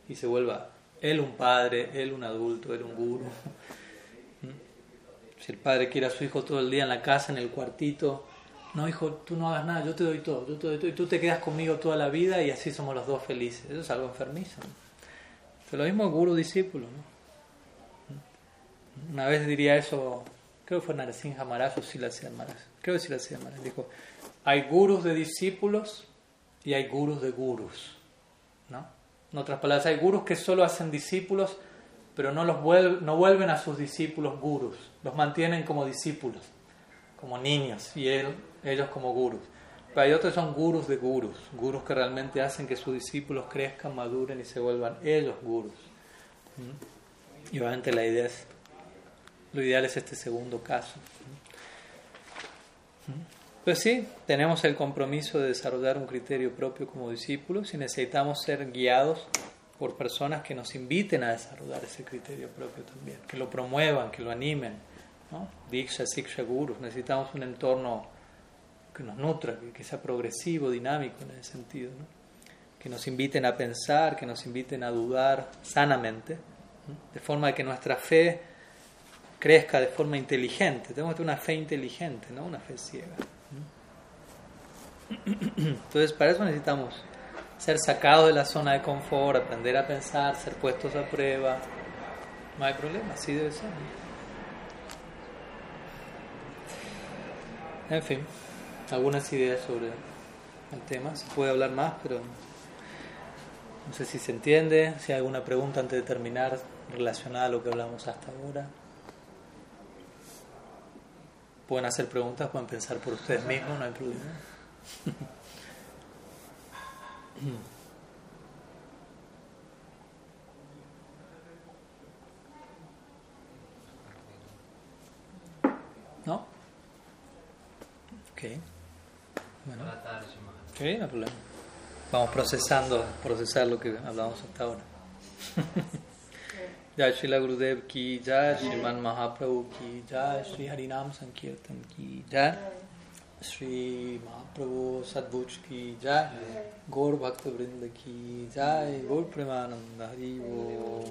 A: y se vuelva él un padre, él un adulto, él un guru. ¿Mm? Si el padre quiere a su hijo todo el día en la casa, en el cuartito, no, hijo, tú no hagas nada, yo te doy todo, yo te doy todo, y tú te quedas conmigo toda la vida y así somos los dos felices. Eso es algo enfermizo. ¿no? lo mismo guru-discípulo. ¿no? Una vez diría eso, creo que fue Narasimha Maharaj o Silasya Maharaj, creo que Silasya Maharaj, dijo, hay gurus de discípulos y hay gurus de gurus. ¿no? En otras palabras, hay gurus que solo hacen discípulos, pero no, los no vuelven a sus discípulos gurus, los mantienen como discípulos, como niños, y él ellos como gurus. Pero hay otros que son gurus de gurus, gurus que realmente hacen que sus discípulos crezcan, maduren y se vuelvan ellos gurus. ¿Mm? Y obviamente la idea es, lo ideal es este segundo caso. ¿Mm? Pues sí, tenemos el compromiso de desarrollar un criterio propio como discípulos y necesitamos ser guiados por personas que nos inviten a desarrollar ese criterio propio también, que lo promuevan, que lo animen. ¿no? Diksha, Siksha, Guru. Necesitamos un entorno que nos nutra, que, sea progresivo, dinámico en ese sentido. Que nos inviten a pensar, que nos inviten a dudar sanamente, de forma que nuestra fe crezca de forma inteligente. Tenemos que tener una fe inteligente, no una fe ciega. Entonces, para eso necesitamos ser sacados de la zona de confort, aprender a pensar, ser puestos a prueba. No hay problema, así debe ser. En fin, algunas ideas sobre el tema. Se puede hablar más, pero no sé si se entiende. Si hay alguna pregunta antes de terminar relacionada a lo que hablamos hasta ahora. Pueden hacer preguntas, pueden pensar por ustedes mismos, no hay problema. ¿No? Ok. Bueno. Ok, no hay problema. Vamos procesando, procesar lo que hablamos hasta ahora. [laughs] जय श्रीला गुरुदेव की जय श्रीमान महाप्रभु की जय श्री हरिनाम संकीर्तन की जय श्री महाप्रभु सदभुज की जय। गौर भक्त वृंद की जय। गौर प्रेमानंद हरि वो